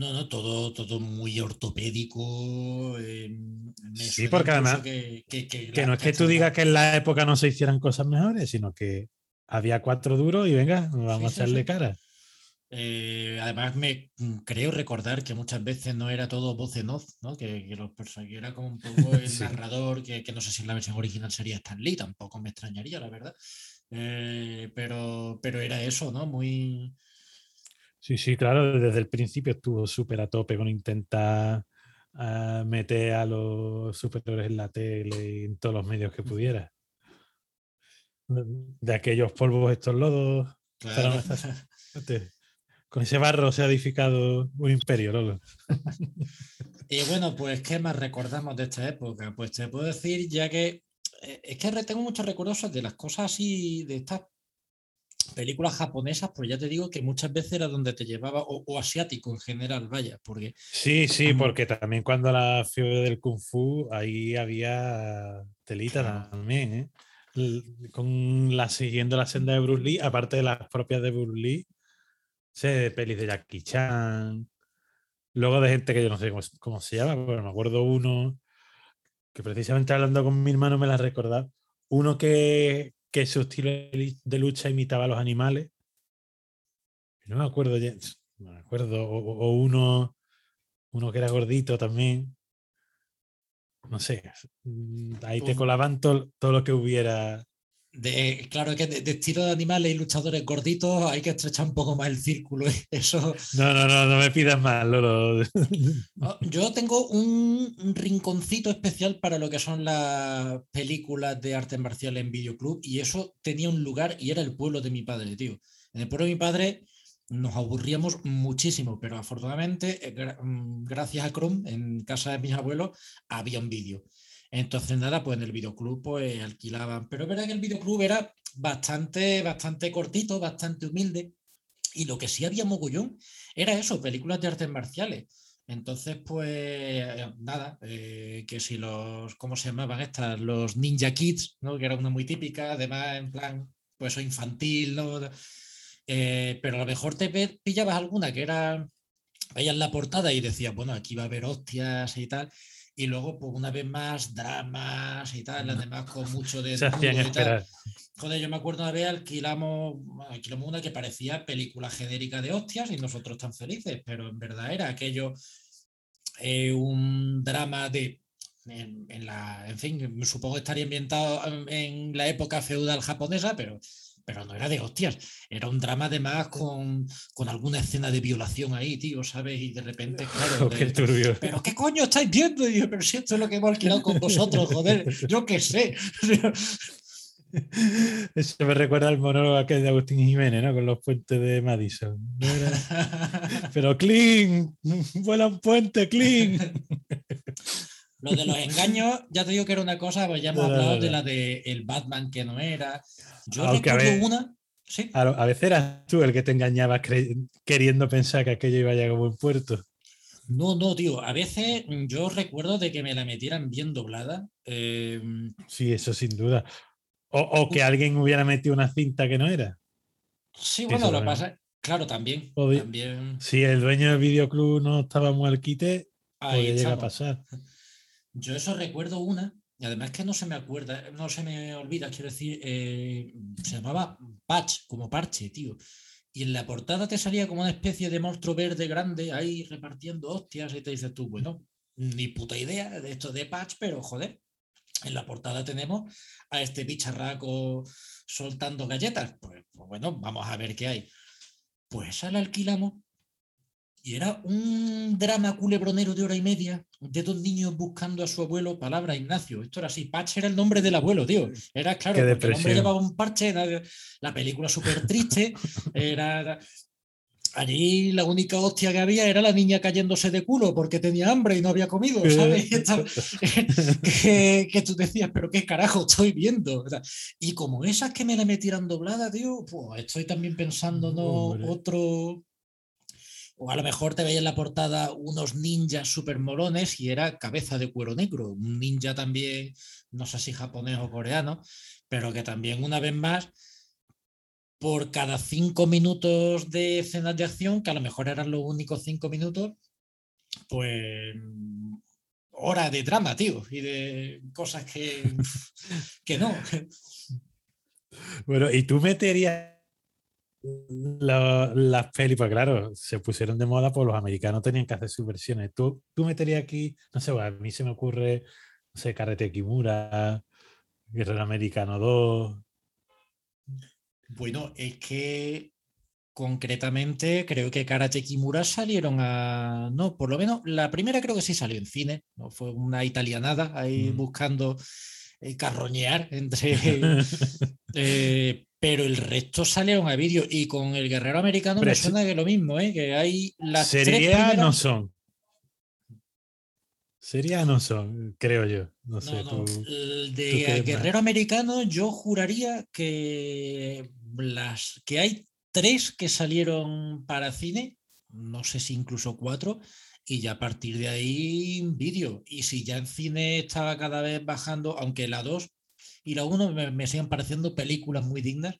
No, no, todo, todo muy ortopédico. eh, me Sí, porque además Que, que, que Que la- no es que tú digas que en la época no se hicieran cosas mejores, sino que había cuatro duros y venga, vamos Sí, a echarle sí. cara. Eh, además, me mm, creo recordar que muchas veces no era todo voz en off, ¿no? Que, que los personajes era como un poco el narrador, que, que no sé si en la versión original sería Stan Lee, tampoco me extrañaría, la verdad. Eh, pero, pero era eso, ¿no? Muy. Sí, sí, claro, desde el principio estuvo súper a tope con intentar ah, meter a los superhéroes en la tele y en todos los medios que pudiera. De aquellos polvos, estos lodos. Claro. Con ese barro se ha edificado un imperio, Lolo. Y bueno, pues, ¿qué más recordamos de esta época? Pues te puedo decir, ya que es que tengo muchos recuerdos de las cosas así, de estas películas japonesas, pues ya te digo que muchas veces era donde te llevaba, o, o asiático en general, vaya, porque Sí, sí, porque también cuando la fiebre del Kung Fu, ahí había telita Claro. también, ¿eh? Con la siguiendo la senda de Bruce Lee, aparte de las propias de Bruce Lee, sé, pelis de Jackie Chan, luego de gente que yo no sé cómo, cómo se llama, pero me acuerdo uno que precisamente hablando con mi hermano me la recordaba, uno que, que su estilo de lucha imitaba a los animales, no me acuerdo ya, no me acuerdo, o, uno, uno que era gordito también. No sé, mm, ahí te colaban todo, todo lo que hubiera. De, claro que de, de estilo de animales y luchadores gorditos hay que estrechar un poco más el círculo. ¿eh? Eso, No, no, no, no me pidas más, Lolo. Ah, Yo tengo un, un rinconcito especial para lo que son las películas de artes marciales en videoclub y eso tenía un lugar y era el pueblo de mi padre, tío. En el pueblo de mi padre nos aburríamos muchísimo, pero afortunadamente, eh, mm, gracias a Chrome, en casa de mis abuelos había un vídeo. Entonces, nada, pues en el videoclub pues alquilaban. Pero es verdad que el videoclub era bastante, bastante cortito, bastante humilde. Y lo que sí había mogollón era eso, películas de artes marciales. Entonces, pues nada, eh, que si los, ¿cómo se llamaban estas? Los Ninja Kids, ¿no? Que era una muy típica, además en plan, pues infantil, ¿no? Eh, pero a lo mejor te pillabas alguna que era, veías la portada y decías, bueno, aquí va a haber hostias y tal. Y luego, pues una vez más, dramas y tal, además con mucho de Se hacían esperar. Joder, yo me acuerdo una vez alquilamos, alquilamos una que parecía película genérica de hostias y nosotros tan felices, pero en verdad era aquello eh, un drama de. En, en la, en fin, supongo que estaría ambientado en, en la época feudal japonesa, pero, pero no era de hostias. Era un drama además con, con alguna escena de violación ahí, tío, ¿sabes? Y de repente, claro. Oh, qué de- turbio. pero ¿qué coño estáis viendo? Y yo, pero si esto es lo que hemos alquilado con vosotros, joder, yo qué sé. Eso me recuerda al monólogo aquel de Agustín Jiménez, ¿no? Con los puentes de Madison. Pero clean, vuela un puente, clean. Lo de los engaños, ya te digo que era una cosa, pues ya hemos No, hablado no, de la de el Batman que no era. Yo Aunque, a recuerdo ver, una. Sí. A, veces eras tú el que te engañabas queriendo pensar que aquello iba a llegar a buen puerto. No, no, tío. A veces yo recuerdo de que me la metieran bien doblada. eh, Sí, eso sin duda. O, o que alguien hubiera metido una cinta que no era. sí, bueno, eso lo pasa. Claro, también. También Si el dueño del videoclub no estaba muy al quite, ahí podía llegar a pasar. Yo eso recuerdo una y además que no se me acuerda, no se me olvida, quiero decir, eh, se llamaba Patch, como parche, tío. Y en la portada te salía como una especie de monstruo verde grande ahí repartiendo hostias y te dices tú, bueno, ni puta idea de esto de Patch, pero joder, en la portada tenemos a este bicharraco soltando galletas. Pues, pues bueno, vamos a ver qué hay. Pues la alquilamos y era un drama culebronero de hora y media de dos niños buscando a su abuelo, palabra Ignacio. Esto era así, Patch era el nombre del abuelo, tío. Era claro, porque el hombre llevaba un parche, la película súper triste, era, allí la única hostia que había era la niña cayéndose de culo porque tenía hambre y no había comido, ¿sabes? que, tú decías, pero qué carajo estoy viendo. y como esas que me la metieran doblada, tío, pues estoy también pensando, ¿no? Otro. O a lo mejor te veía en la portada unos ninjas super molones y era cabeza de cuero negro. Un ninja también, no sé si japonés o coreano, pero que también una vez más por cada cinco minutos de escenas de acción, que a lo mejor eran los únicos cinco minutos, pues hora de drama, tío, y de cosas que, que no. Bueno, y tú meterías las pelis, pues claro, se pusieron de moda, pues los americanos tenían que hacer sus versiones. Tú, tú meterías aquí, no sé, a mí se me ocurre, no sé, Karate Kimura, Guerrero Americano 2. Bueno, es que concretamente creo que Karate Kimura salieron a. No, por lo menos la primera creo que sí salió en cine, ¿no? Fue una italianada ahí mm. buscando eh, carroñear entre. Eh, pero el resto salieron a vídeo y con el guerrero americano me suena que lo mismo, ¿eh? que hay las Sería no son. Sería no son, creo yo. No, sé. de guerrero americano, yo juraría que las que hay tres que salieron para cine, no sé si incluso cuatro, y ya a partir de ahí vídeo. Y si ya en cine estaba cada vez bajando, aunque la dos y la uno me, me siguen pareciendo películas muy dignas,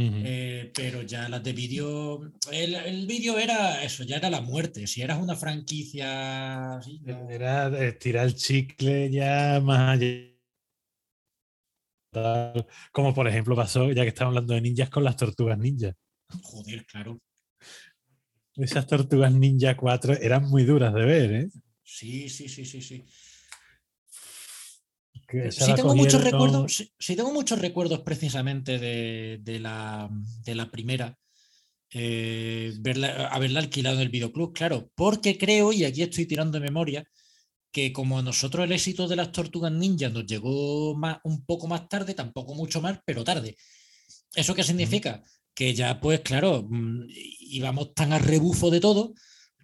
eh, pero ya las de vídeo, el, el vídeo era eso, ya era la muerte. Si eras una franquicia. Era estirar el chicle ya más allá como por ejemplo pasó, ya que estamos hablando de ninjas, con las tortugas ninja. Joder, claro. Esas tortugas ninja 4 eran muy duras de ver, ¿eh? Sí, sí, sí, sí, sí. Sí tengo, muchos recuerdos, sí, tengo muchos recuerdos precisamente de, la, de la, primera. Eh, verla, haberla alquilado en el videoclub, claro, porque creo, y aquí estoy tirando de memoria, que como a nosotros el éxito de las tortugas ninja nos llegó más, un poco más tarde, tampoco mucho más, pero tarde. ¿Eso qué significa? Que ya, pues claro, mm, íbamos tan a rebufo de todo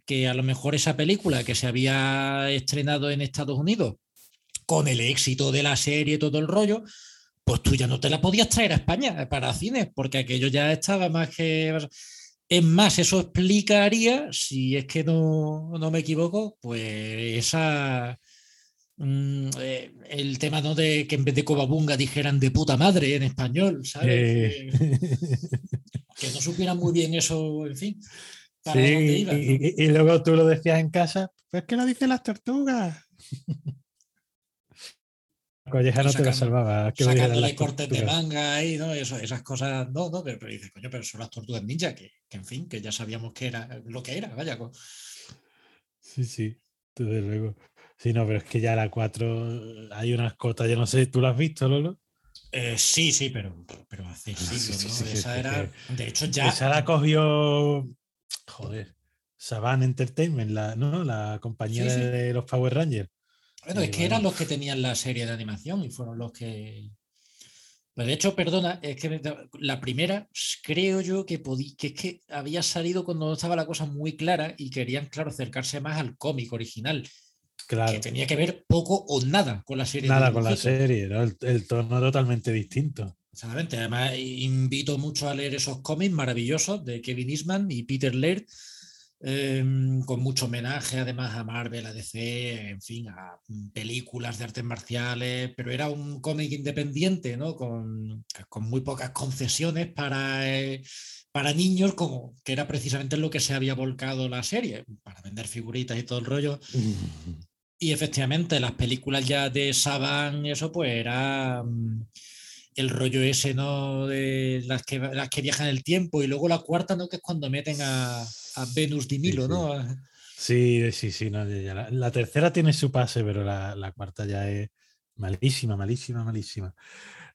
que a lo mejor esa película que se había estrenado en Estados Unidos con el éxito de la serie y todo el rollo, pues tú ya no te la podías traer a España para cines, porque aquello ya estaba más que... Es más, eso explicaría, si es que no, me equivoco, pues esa. Mm, eh, el tema ¿no? de que en vez de Cobabunga dijeran de puta madre en español, ¿sabes? Eh. Que, no supieran muy bien eso, en fin. sí, y, luego tú lo decías en casa, pues que lo dicen las tortugas. Colleja no te la salvaba. Sacándole cortes de manga y ¿no? esas cosas, no, no, pero, dices, coño, pero son las tortugas ninja, que, en fin, que ya sabíamos que era lo que era, vaya. Sí, sí, desde luego. Sí, no, pero es que ya la 4 hay unas cotas, yo no sé, ¿tú la has visto, Lolo? Eh, sí, sí, pero, pero hace siglos, ¿no? esa era, de hecho, ya. Esa la cogió, joder, Saban Entertainment, la, ¿no? La compañía de los Power Rangers. Bueno, es que eran los que tenían la serie de animación y fueron los que. Pues de hecho, perdona, es que la primera creo yo que, que es que había salido cuando estaba la cosa muy clara y querían, claro, acercarse más al cómic original. Claro. Que tenía que ver poco o nada con la serie. Nada con la serie, ¿no? el, el tono totalmente distinto. Exactamente. Además, invito mucho a leer esos cómics maravillosos de Kevin Eastman y Peter Laird Em, con mucho homenaje además a Marvel, a DC, en fin, a películas de artes marciales, pero era un cómic independiente, ¿no? Con, con, muy pocas concesiones para, eh, para niños, como, que era precisamente en lo que se había volcado la serie, para vender figuritas y todo el rollo. Y efectivamente, las películas ya de Saban, eso pues era mm, el rollo ese, ¿no? De las que, las que viajan el tiempo. Y luego la cuarta, ¿no? Que es cuando meten a, a Venus Di Milo, sí. ¿no? Sí, sí, sí. No, ya la, la, tercera tiene su pase, pero la, la, cuarta ya es malísima, malísima, malísima.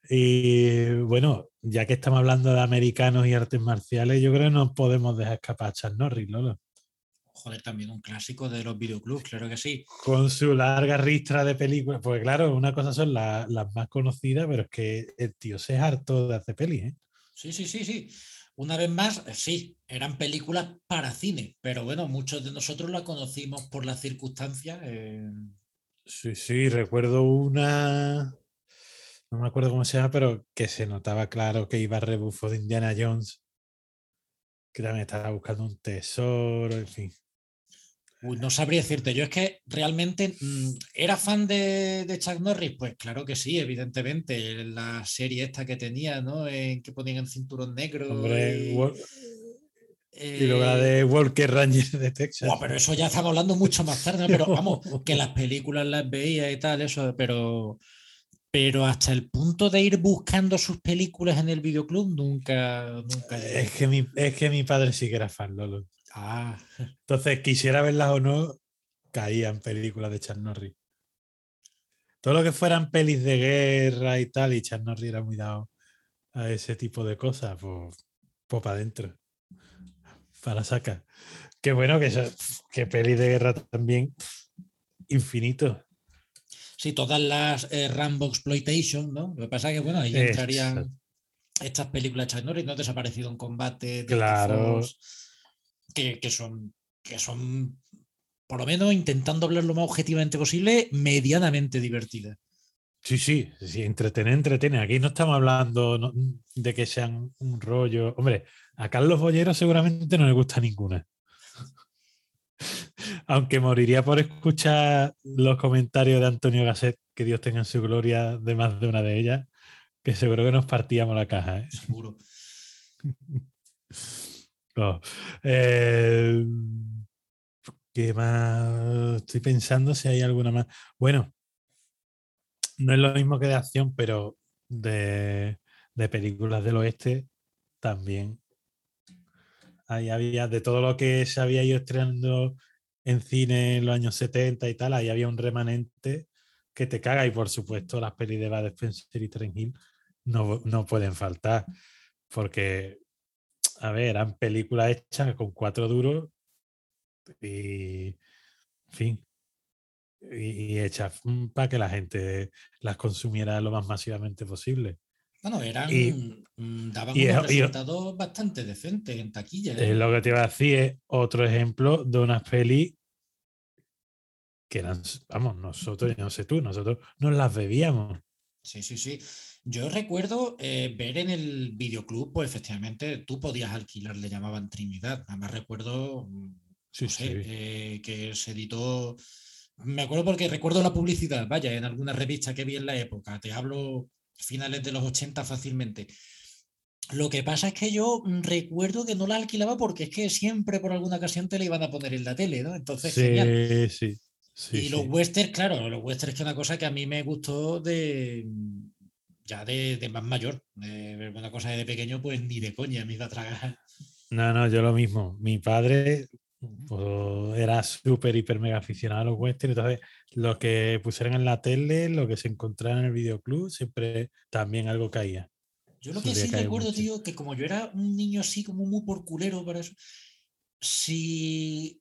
Y bueno, ya que estamos hablando de americanos y artes marciales, yo creo que no podemos dejar escapar a Chuck Norris, Lolo. Joder, también un clásico de los videoclubs, claro que sí. Con su larga ristra de películas. Porque claro, una cosa son la, las más conocidas, pero es que el tío se es harto de hacer pelis, ¿eh? Sí, sí, sí, sí. Una vez más, sí, eran películas para cine, pero bueno, muchos de nosotros la conocimos por las circunstancias. Eh... Sí, sí, recuerdo una, no me acuerdo cómo se llama, pero que se notaba claro que iba a rebufo de Indiana Jones, que también estaba buscando un tesoro, en fin. Uy, no sabría decirte, yo es que realmente mmm, era fan de, de, Chuck Norris, pues claro que sí, evidentemente, la serie esta que tenía, ¿no? En que ponían el cinturón negro. Hombre, y... Y luego la de Walker Ranger de Texas. Oh, pero eso ya estamos hablando mucho más tarde, ¿no? pero vamos, que las películas las veía y tal, eso, pero, pero hasta el punto de ir buscando sus películas en el videoclub nunca, nunca es que mi Es que mi padre sí que era fan, Lolo. Ah. Entonces, quisiera verlas o no, caían películas de Chuck Norris. Todo lo que fueran pelis de guerra y tal, y Chuck Norris era muy dado a ese tipo de cosas, pues, pues para adentro para sacar. Qué bueno que, que peli de guerra también infinito. Sí, todas las eh, Rambo Exploitation, ¿no? Lo que pasa es que, bueno, ahí entrarían Exacto. estas películas de Chuck Norris, ¿no? Desaparecido en combate, Dirty Claro. Que, que son, que son, por lo menos intentando hablar lo más objetivamente posible, medianamente divertidas. Sí, sí, sí, entretener, entretener. Aquí no estamos hablando no, de que sean un rollo. Hombre, a Carlos Bollero seguramente no le gusta ninguna. Aunque moriría por escuchar los comentarios de Antonio Gasset, que Dios tenga en su gloria de más de una de ellas, que seguro que nos partíamos la caja. ¿eh? Seguro. Eh, ¿Qué más? Estoy pensando si hay alguna más. Bueno, no es lo mismo que de acción, pero de, de películas del oeste también. Ahí había de todo lo que se había ido estrenando en cine en los años 70 y tal, ahí había un remanente que te caga y por supuesto las pelis de Bad Spencer y Trent Hill no, no pueden faltar porque, a ver, eran películas hechas con cuatro duros y, en fin, y, y hechas para que la gente las consumiera lo más masivamente posible. Bueno, eran, Y- mm, daban y unos resultados bastante decentes en taquilla. Es ¿eh? lo que te iba a decir, es otro ejemplo de unas pelis que eran, vamos, nosotros, yo no sé tú, nosotros nos las bebíamos. Sí, sí, sí. Yo recuerdo eh, ver en el videoclub, pues efectivamente tú podías alquilar, le llamaban Trinidad. Además recuerdo, mm, Sí, no sé, sí. eh, que se editó. Me acuerdo porque recuerdo la publicidad, vaya, en alguna revista que vi en la época. Te hablo finales de los 80 fácilmente. Lo que pasa es que yo mm, recuerdo que no la alquilaba porque es que siempre por alguna ocasión te la iban a poner en la tele, ¿no? Entonces, genial. Sí, sí. sí, y los sí. westerns, claro, los westerns que es una cosa que a mí me gustó de ya de, de más mayor. De ver una cosa de pequeño, pues ni de coña me iba a tragar. No, no, yo lo mismo. Mi padre pues, era súper, hiper, mega aficionado a los westerns. Entonces, lo que pusieran en la tele, lo que se encontrara en el videoclub, siempre también algo caía. Yo lo que Solía sí recuerdo, mucho. tío, que como yo era un niño así como muy por culero para eso, si,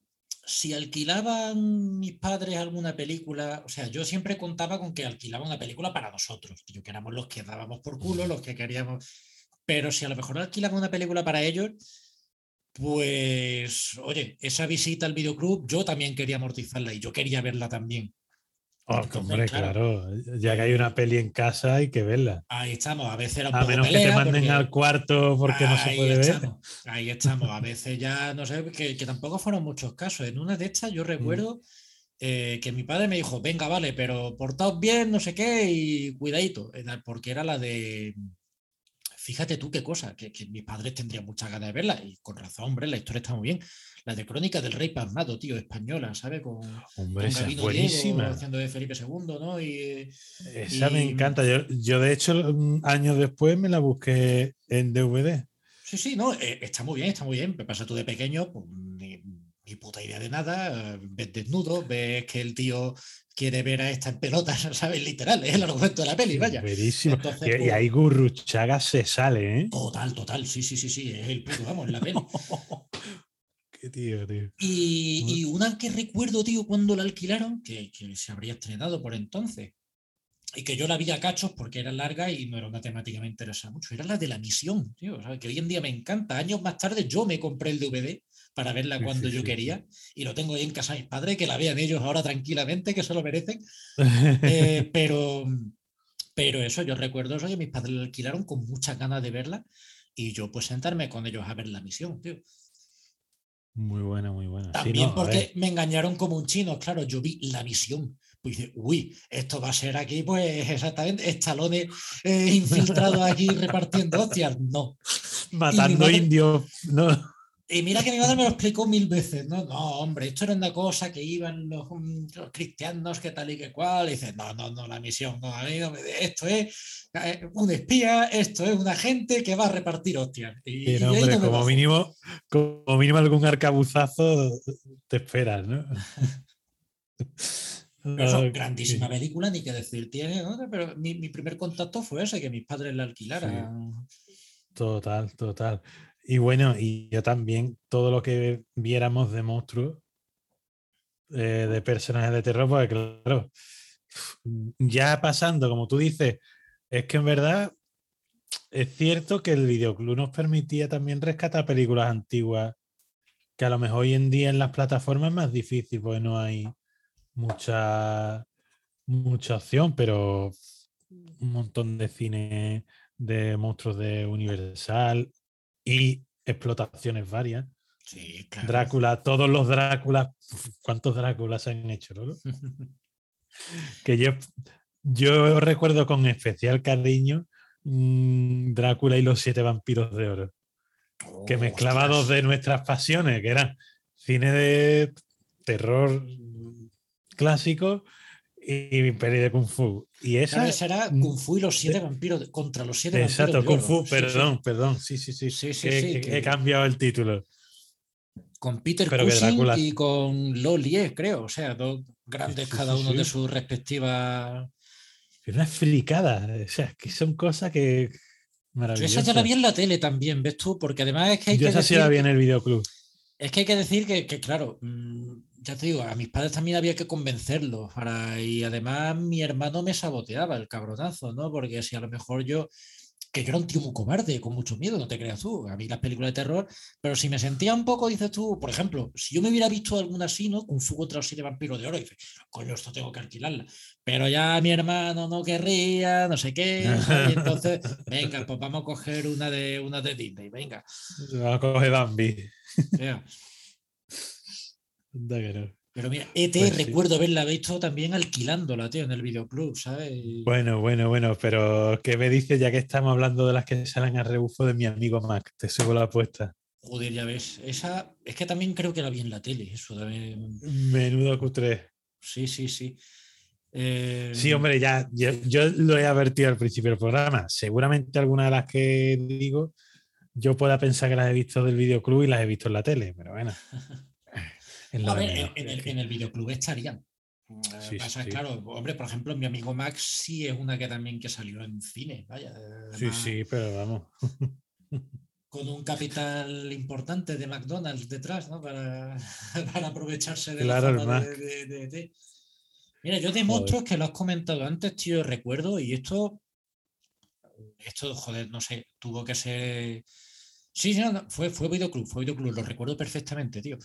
si alquilaban mis padres alguna película, o sea, yo siempre contaba con que alquilaban una película para nosotros, tío, que éramos los que dábamos por culo, los que queríamos, pero si a lo mejor alquilaban una película para ellos, pues, oye, esa visita al videoclub, yo también quería amortizarla y yo quería verla también. Oh, Entonces, hombre, claro. claro. Ya que hay una peli en casa, hay que verla. Ahí estamos, a veces A menos que te pelea manden porque- al cuarto porque no se puede ver. Ahí estamos. A veces ya, no sé, que, que tampoco fueron muchos casos. En una de estas Mm. yo recuerdo eh, que mi padre me dijo, venga, vale, pero portaos bien, no sé qué, y cuidadito, era- porque era la de fíjate tú qué cosa, que, mis padres tendrían muchas ganas de verla, y con razón, hombre, la historia está muy bien. La de Crónica del Rey Pasmado, tío, española, ¿sabes? Con, hombre, esa es buenísima. haciendo de Felipe II, ¿no? Y, esa me encanta. Yo, yo, de hecho, años después me la busqué en DVD. Sí, sí, no, eh, está muy bien, está muy bien. Me pasa tú de pequeño, pues, ni, puta idea de nada. Ves desnudo, ves que el tío quiere ver a esta en pelotas, ¿sabes? Literal, es el argumento de la peli, vaya. Verísimo. y, pues ahí Gurruchaga se sale, ¿eh? Total, total, sí, sí, sí, sí, es el puto, vamos, la peli. Qué tío, tío. Y, una que recuerdo, tío, cuando la alquilaron, que, que, se habría estrenado por entonces, y que yo la vi a cachos porque era larga y no era una temática que me interesa mucho, era la de la misión, tío, ¿sabes? que hoy en día me encanta. Años más tarde yo me compré el DVD para verla cuando yo quería. Y lo tengo ahí en casa de mis padres, que la vean ellos ahora tranquilamente, que se lo merecen. Eh, pero, pero eso, yo recuerdo eso, que mis padres la alquilaron con muchas ganas de verla y yo pues sentarme con ellos a ver la misión, tío. Muy buena, muy buena. También porque me engañaron como un chino, claro, yo vi la misión. Pues dice, uy, esto va a ser aquí, pues exactamente, estalones eh, infiltrados aquí repartiendo hostias. No. Matando indios. No. Y mira que mi madre me lo explicó mil veces, ¿no? No, hombre, esto era una cosa que iban los, mm, cristianos, que tal y que cual. Y dice, no, no, no, la misión, no, a mí no esto es eh, un espía, esto es un agente que va a repartir hostias. Y, hombre, como, mínimo, como mínimo algún arcabuzazo te esperas, ¿no? Pero grandísima película, ni que decir tiene, ¿no? pero mi, mi, primer contacto fue ese, que mis padres la alquilaran. Total, total. Y bueno, y yo también, todo lo que viéramos de monstruos, eh, de personajes de terror, pues claro, ya pasando, como tú dices, es que en verdad es cierto que el videoclub nos permitía también rescatar películas antiguas, que a lo mejor hoy en día en las plataformas es más difícil, porque no hay mucha, mucha opción, pero un montón de cine de monstruos de Universal, y explotaciones varias. Drácula, todos los Dráculas, ¿cuántos Dráculas se han hecho? que yo, yo recuerdo con especial cariño mm, Drácula y los siete vampiros de oro. que mezclaba dos de nuestras pasiones, que eran cine de terror clásico y peli de Kung Fu. Y esa, será Kung Fu y los siete vampiros contra los siete Exacto, vampiros. Exacto, Kung Fu, perdón, perdón. Sí, sí, sí. sí, sí, He cambiado el título. Con Peter Cushing y con Lolier, creo. O sea, dos grandes cada uno de sus respectivas. Pero una fricada. O sea, que son cosas que. Maravillosas. Yo esa ya la vi en la tele también, ¿ves tú? Porque además es que hay Yo que. Esa sí la vi en el videoclub. Es que hay que decir que, que claro, mm, ya te digo, a mis padres también había que convencerlos. Para, y además mi hermano me saboteaba el cabronazo, ¿no? Porque si a lo mejor yo, que yo era un tío muy cobarde, con mucho miedo, no te creas tú, a mí las películas de terror, pero si me sentía un poco, dices tú, por ejemplo, si yo me hubiera visto alguna así, ¿no? Un fuego tras siete vampiros de oro, dices, coño, esto tengo que alquilarla. Pero ya mi hermano no querría, no sé qué, y entonces, venga, pues vamos a coger una de, una de Disney, venga. Vamos a coger Bambi. Pero mira, ET pues recuerdo haberla visto también alquilándola, tío, en el videoclub, ¿sabes? Bueno, bueno, bueno, pero ¿qué me dices ya que estamos hablando de las que salen a rebufo de mi amigo Mac? Te subo la apuesta. Joder, ya ves. Esa, es que también creo que la vi en la tele, eso también. Menudo Q3. Sí, sí, sí. Eh, sí, hombre, ya yo, yo, lo he advertido al principio del programa. Seguramente alguna de las que digo, yo pueda pensar que las he visto del videoclub y las he visto en la tele, pero bueno. En, el, videoclub estarían. Eh, claro, hombre, por ejemplo, mi amigo Max sí es una que también que salió en cine, vaya. sí, sí, pero vamos. Con un capital importante de McDonald's detrás, ¿no? Para, aprovecharse de la de, Mira, yo de monstruos que lo has comentado antes, tío, recuerdo, y esto, esto, joder, no sé, tuvo que ser. Sí, no, fue, fue videoclub, fue videoclub, lo recuerdo perfectamente, tío.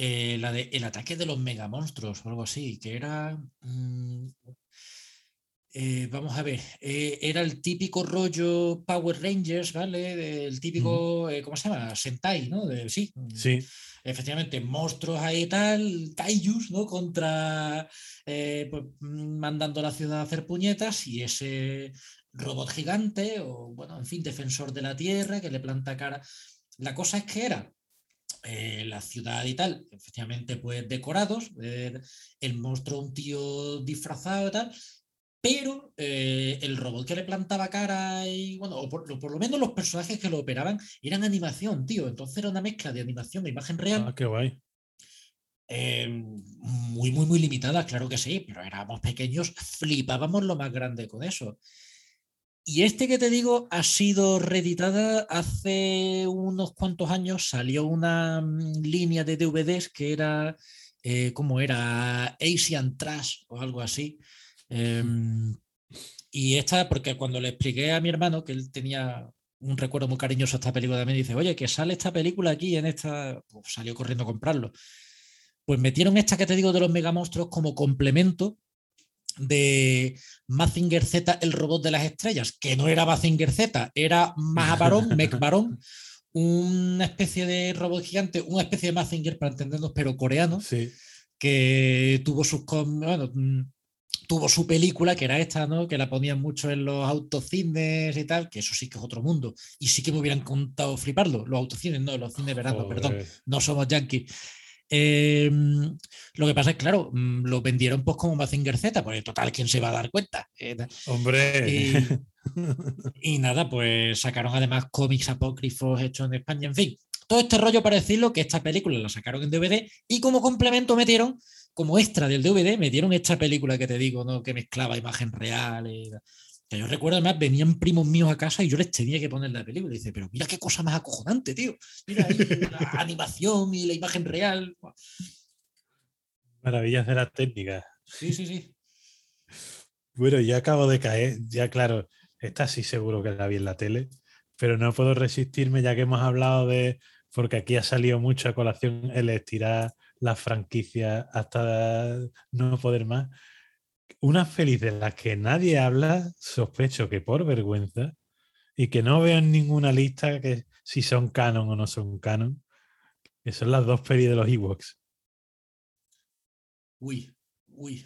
Eh, la de El ataque de los megamonstruos o algo así, que era. Mm, eh, vamos a ver, eh, era el típico rollo Power Rangers, ¿vale? El típico, ¿cómo se llama? Sentai, ¿no? sí. Sí. Efectivamente, monstruos ahí y tal, kaijus, ¿no? Contra, pues, mandando a la ciudad a hacer puñetas y ese robot gigante o, bueno, en fin, defensor de la Tierra que le planta cara. La cosa es que era eh, la ciudad y tal, efectivamente, pues decorados, el monstruo un tío disfrazado y tal, pero eh, el robot que le plantaba cara y, bueno, o por, lo menos los personajes que lo operaban eran animación, tío. Entonces era una mezcla de animación e imagen real. Ah, qué guay. Em, muy, muy, muy limitada, claro que sí, pero éramos pequeños, flipábamos lo más grande con eso. Y este que te digo ha sido reeditada hace unos cuantos años, salió una mm, línea de DVDs que era, eh, ¿cómo era? Asian Trash o algo así Em, y esta, porque cuando le expliqué a mi hermano que él tenía un recuerdo muy cariñoso a esta película, me dice, oye, que sale esta película aquí en esta, pues salió corriendo a comprarlo. Pues metieron esta que te digo de los megamonstruos como complemento de Mazinger Z, el robot de las estrellas, que no era Mazinger Z, era Mahabaron, Mekbaron, una especie de robot gigante, una especie de Mazinger para entendernos, pero coreano, que tuvo sus... Bueno, tuvo su película, que era esta, ¿no? Que la ponían mucho en los autocines y tal, que eso sí que es otro mundo. Y sí que me hubieran contado fliparlo. Los autocines, no, los cines de verano, perdón. No somos yankees. Em, lo que pasa es, claro, mm, lo vendieron pues como Mazinger Z, porque total, ¿quién se va a dar cuenta? Eh, Hombre. Y, nada, pues sacaron además cómics apócrifos hechos en España, en fin. Todo este rollo para decirlo que esta película la sacaron en DVD y como complemento metieron como extra del DVD me dieron esta película que te digo, ¿no? Que mezclaba imagen real. Y... Que yo recuerdo además, venían primos míos a casa y yo les tenía que poner la película. Y dice, pero mira qué cosa más acojonante, tío. Mira la animación y la imagen real. Maravillas de la técnica. Sí, sí, sí. Bueno, ya acabo de caer. Ya, claro, esta sí seguro que la vi en la tele, pero no puedo resistirme ya que hemos hablado de. Porque aquí ha salido mucho a colación el estirar la franquicia hasta no poder más. Una feliz de las que nadie habla, sospecho que por vergüenza, y que no vean ninguna lista que si son canon o no son canon, que son las dos pelis de los Ewoks. Uy, uy.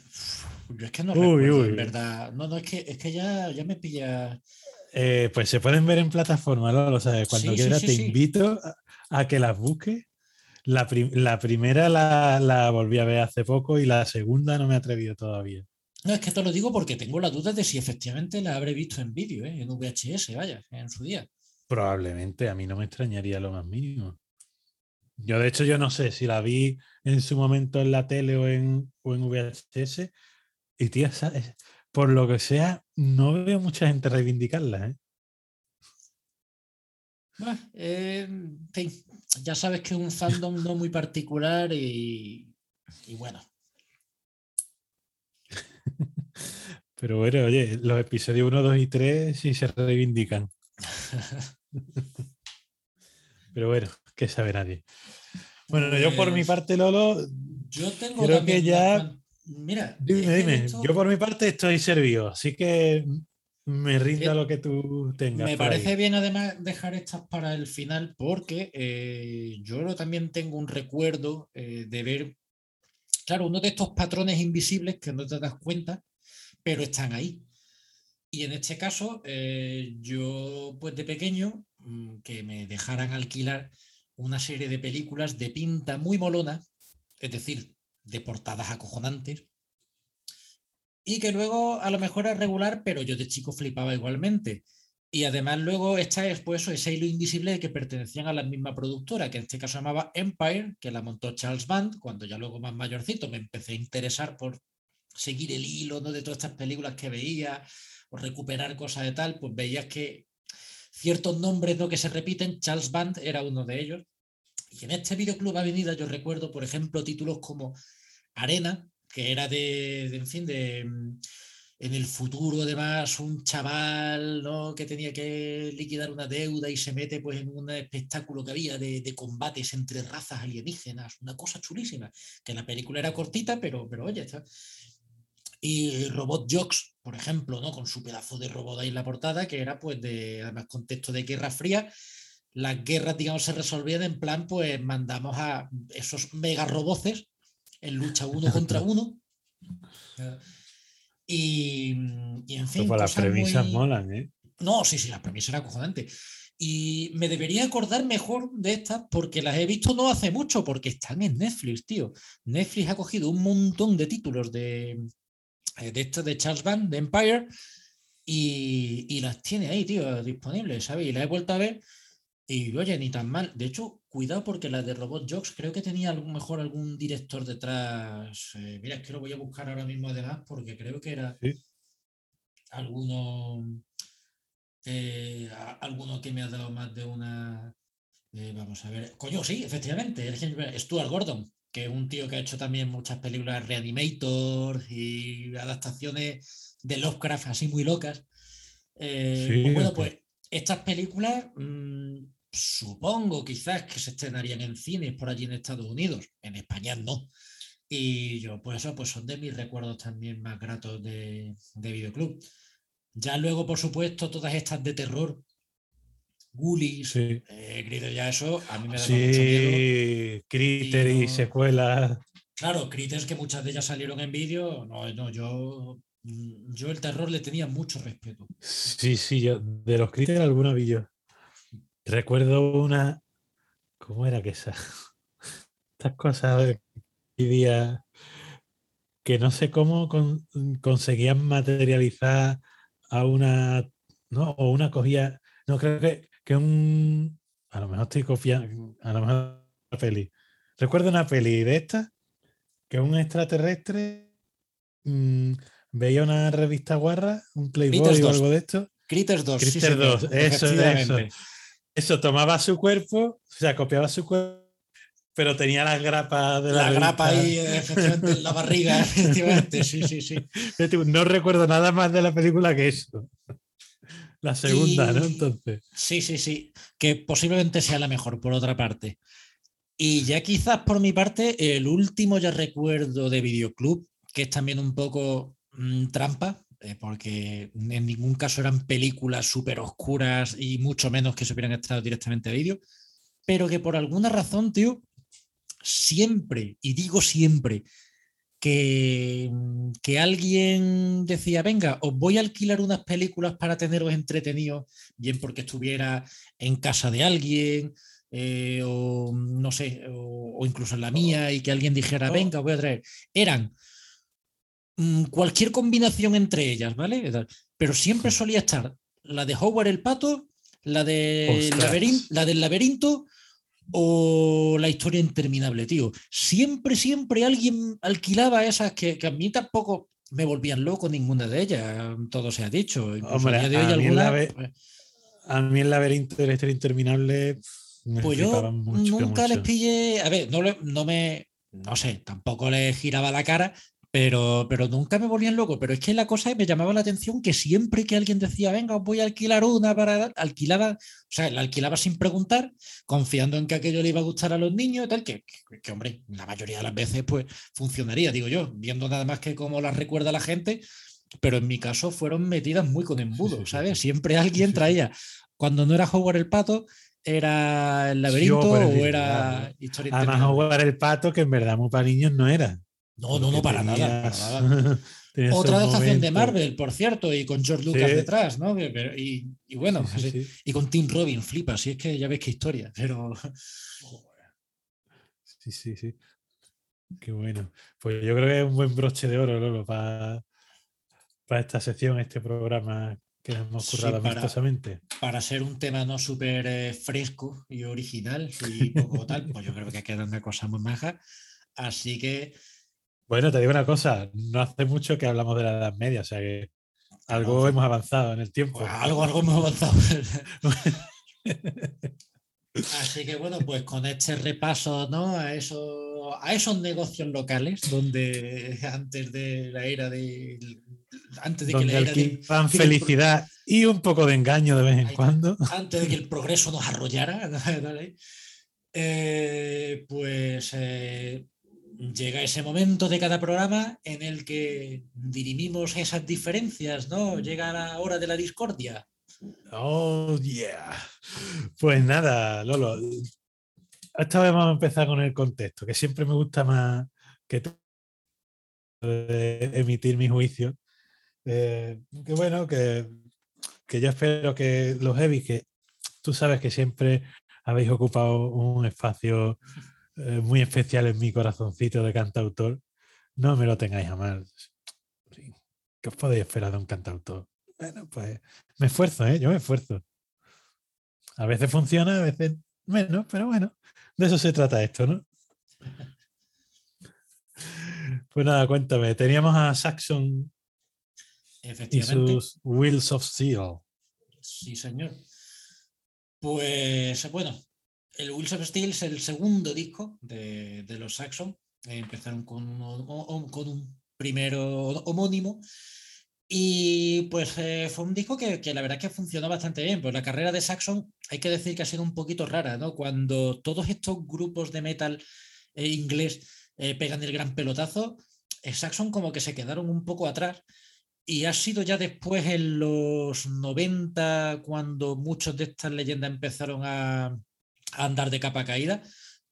Yo es que no recuerdo, en verdad. No, no, es que, es que ya, ya me pilla. Eh, pues se pueden ver en plataforma, ¿no? Lo sabes. Cuando quieras te invito a, que las busques la, primera la, volví a ver hace poco y la segunda no me he atrevido todavía. No, es que te lo digo porque tengo la duda de si efectivamente la habré visto en vídeo, ¿eh? en VHS, vaya, en su día. Probablemente, a mí no me extrañaría lo más mínimo. Yo, de hecho, yo no sé si la vi en su momento en la tele o en, o en VHS. Y, tía, por lo que sea, no veo mucha gente reivindicarla, ¿eh? eh ya sabes que es un fandom no muy particular y, bueno. Pero bueno, oye, los episodios 1, 2 y 3 sí se reivindican. Pero bueno, que sabe nadie. Bueno, yo por mi pues parte, Lolo, yo tengo creo que ya. Mira, dime, dime. Yo por mi parte estoy servido, así que me rinda lo que tú tengas. Me parece bien además dejar estas para el final porque eh, yo también tengo un recuerdo eh, de ver, claro, uno de estos patrones invisibles que no te das cuenta, pero están ahí. Y en este caso, eh, yo pues de pequeño, mm, que me dejaran alquilar una serie de películas de pinta muy molona, es decir, de portadas acojonantes, y que luego a lo mejor es regular, pero yo de chico flipaba igualmente. Y además luego está después ese hilo invisible de que pertenecían a la misma productora, que en este caso llamaba Empire, que la montó Charles Band, cuando ya luego más mayorcito me empecé a interesar por seguir el hilo ¿no? de todas estas películas que veía o recuperar cosas de tal, pues veías que ciertos nombres ¿no? que se repiten, Charles Band era uno de ellos. Y en este videoclub Avenida yo recuerdo, por ejemplo, títulos como Arena, que era de, en fin, de mm, en el futuro además un chaval ¿no? que tenía que liquidar una deuda y se mete pues en un espectáculo que había de, de, combates entre razas alienígenas, una cosa chulísima, que la película era cortita, pero, pero oye, está. Y Robot Jocks, por ejemplo, ¿no? con su pedazo de robot ahí en la portada, que era pues de, además, contexto de Guerra Fría, las guerras, digamos, se resolvían en plan, pues mandamos a esos mega roboces en lucha uno contra uno. Y, y en fin. Pues las premisas muy- molan, ¿eh? No, sí, sí, la premisa era acojonante. Y me debería acordar mejor de estas porque las he visto no hace mucho, porque están en Netflix, tío. Netflix ha cogido un montón de títulos de, de estos de Charles Band, de Empire, y, y las tiene ahí, tío, disponibles, ¿sabes? Y las he vuelto a ver y, oye, ni tan mal. De hecho, cuidado porque las de Robot Jocks creo que tenía a lo mejor algún director detrás. Eh, mira, es que lo voy a buscar ahora mismo además porque creo que era Sí. alguno, eh, a- alguno que me ha dado más de una. eh, vamos a ver. Coño, sí, efectivamente. Stuart Gordon, que es un tío que ha hecho también muchas películas Reanimator y adaptaciones de Lovecraft así muy locas. Eh, Sí, pues bueno, pues estas películas mm, supongo quizás que se estrenarían en cines por allí en Estados Unidos. En España no. Y yo, pues eso, pues son de mis recuerdos también más gratos de, de videoclub. Ya luego, por supuesto, todas estas de terror, Ghoulies, Sí. eh, Grito, ya eso, a mí me da mucho miedo. Sí, Critter y no- secuelas. Claro, Critters, que muchas de ellas salieron en vídeo, no, no, yo, mm, yo el terror le tenía mucho respeto. Sí, sí, yo de los Critter alguna vi yo. Recuerdo una. ¿Cómo era que esa? Estas cosas que día que no sé cómo con- conseguían materializar a una. ¿No? O una cogía. No, creo que, que un. A lo mejor estoy confiando. A lo mejor una peli. Recuerdo una peli de estas que un extraterrestre mm, veía una revista guarra, un Playboy o 2. algo de esto. Critters 2. sí, Critters señor, 2, eso, eso. Eso tomaba su cuerpo, o sea, copiaba su cuerpo, pero tenía las grapas de la, La grapa ahí, efectivamente, en la barriga, efectivamente, sí, sí, sí. No recuerdo nada más de la película que eso. La segunda, ¿no? Entonces. Sí, sí, sí. Que posiblemente sea la mejor, por otra parte. Y ya quizás por mi parte, el último ya recuerdo de Videoclub, que es también un poco mm, trampa, eh, porque en ningún caso eran películas súper oscuras y mucho menos que se hubieran estado directamente a vídeo, pero que por alguna razón, tío, siempre, y digo siempre, que, que alguien decía, venga, os voy a alquilar unas películas para teneros entretenidos, bien porque estuviera en casa de alguien, eh, o no sé, o, o incluso en la mía, y que alguien dijera, Oh. venga, os voy a traer. Eran mm, cualquier combinación entre ellas, ¿vale? Pero siempre solía estar la de Howard el Pato, la, de la del laberinto o la historia interminable, tío. Siempre, siempre alguien alquilaba esas que, que a mí tampoco me volvían loco ninguna de ellas, todo se ha dicho. Hombre, a de hoy a mí el alguna, pues, A mí el laberinto de la historia interminable me Pues yo mucho, nunca les pillé, a ver, no, le- no me, no sé, tampoco les giraba la cara, pero, pero nunca me volvían loco. Pero es que la cosa me llamaba la atención que siempre que alguien decía, venga, os voy a alquilar una para alquilaba, o sea, la alquilaba sin preguntar, confiando en que aquello le iba a gustar a los niños y tal, que, que, que, hombre, la mayoría de las veces pues funcionaría, digo yo, viendo nada más que cómo las recuerda la gente, pero en mi caso fueron metidas muy con embudo, ¿sabes? Siempre alguien traía, cuando no era Howard el Pato, era el laberinto o era historia Además, jugar el pato, que en verdad muy para niños no era. No, no, no, para nada, para Otra adaptación de. Marvel, por cierto, y con George Lucas Sí. detrás, ¿no? Pero- Y, y bueno, Sí, sí, así- sí. y con Tim Robin, flipa, si es que ya ves qué historia, pero Sí, sí, sí. Qué bueno. Pues yo creo que es un buen broche de oro, Lolo, para, para esta sección, este programa que hemos Sí, currado para- amistosamente. para ser un tema no súper eh, fresco y original y poco tal, pues yo creo que queda una cosa muy maja. Así que Bueno, te digo una cosa, no hace mucho que hablamos de la Edad Media, o sea que algo hemos avanzado en el tiempo. pues, algo, algo hemos avanzado. Así que bueno, pues con este repaso ¿no? a, esos, a esos negocios locales donde antes de la era de antes de que la era de- pro- felicidad y un poco de engaño de vez en cuando. antes de que el progreso nos arrollara, ¿vale? Eh, pues eh, llega ese momento de cada programa en el que dirimimos esas diferencias, ¿no? Llega la hora de la discordia. Oh, yeah. Pues nada, Lolo. Esta vez vamos a empezar con el contexto, que siempre me gusta más que emitir mi juicio. Eh, que bueno, que, que yo espero que los heavy, que tú sabes que siempre habéis ocupado un espacio eh, muy especial en mi corazoncito de cantautor, no me lo tengáis a mal. ¿Qué os podéis esperar de un cantautor? Bueno, pues me esfuerzo, ¿eh? Yo me esfuerzo. A veces funciona, a veces menos, pero bueno, de eso se trata esto, ¿no? Pues nada, cuéntame. Teníamos a Saxon y sus Wheels of Steel. Sí, señor. Pues bueno, el Wheels of Steel es el segundo disco de, los Saxon. empezaron con, con un primero homónimo. Y pues eh, fue un disco que, la verdad que funcionó bastante bien. Pues la carrera de Saxon hay que decir que ha sido un poquito rara, ¿no? Cuando todos estos grupos de metal eh, inglés eh, pegan el gran pelotazo, Saxon como que se quedaron un poco atrás. Y ha sido ya después en los 90 cuando muchos de estas leyendas empezaron a andar de capa caída,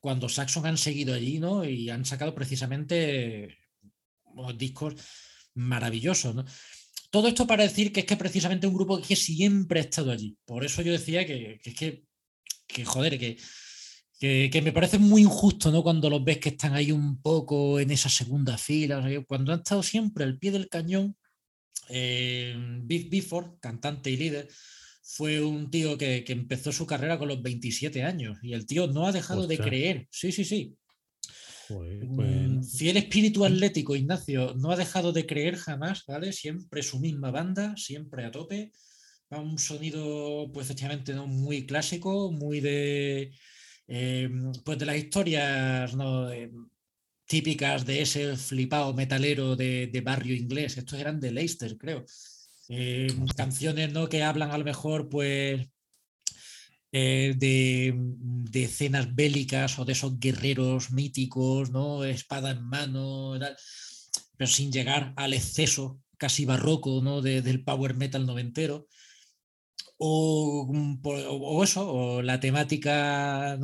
cuando Saxon han seguido allí, ¿no? Y han sacado precisamente discos maravillosos, ¿no? Todo esto para decir que es que precisamente un grupo que siempre ha estado allí. Por eso yo decía que, es que, que, joder, que, que, me parece muy injusto, ¿no? Cuando los ves que están ahí un poco en esa segunda fila, cuando han estado siempre al pie del cañón. Eh, Big Bifford, cantante y líder, fue un tío que, empezó su carrera con los 27 años y el tío no ha dejado de creer. Sí, sí, sí. Mm, fiel espíritu atlético, Ignacio, no ha dejado de creer jamás, ¿vale? Siempre su misma banda, siempre a tope. un sonido, pues efectivamente, ¿no? muy clásico, muy de. Eh, pues de las historias típicas de ese flipado metalero de, barrio inglés. Estos eran de Leicester, creo. Eh, canciones ¿no? que hablan a lo mejor, pues eh, de, de, escenas bélicas o de esos guerreros míticos, ¿no? Espada en mano, pero sin llegar al exceso casi barroco ¿no? del power metal noventero. O, mm, eso, o la temática.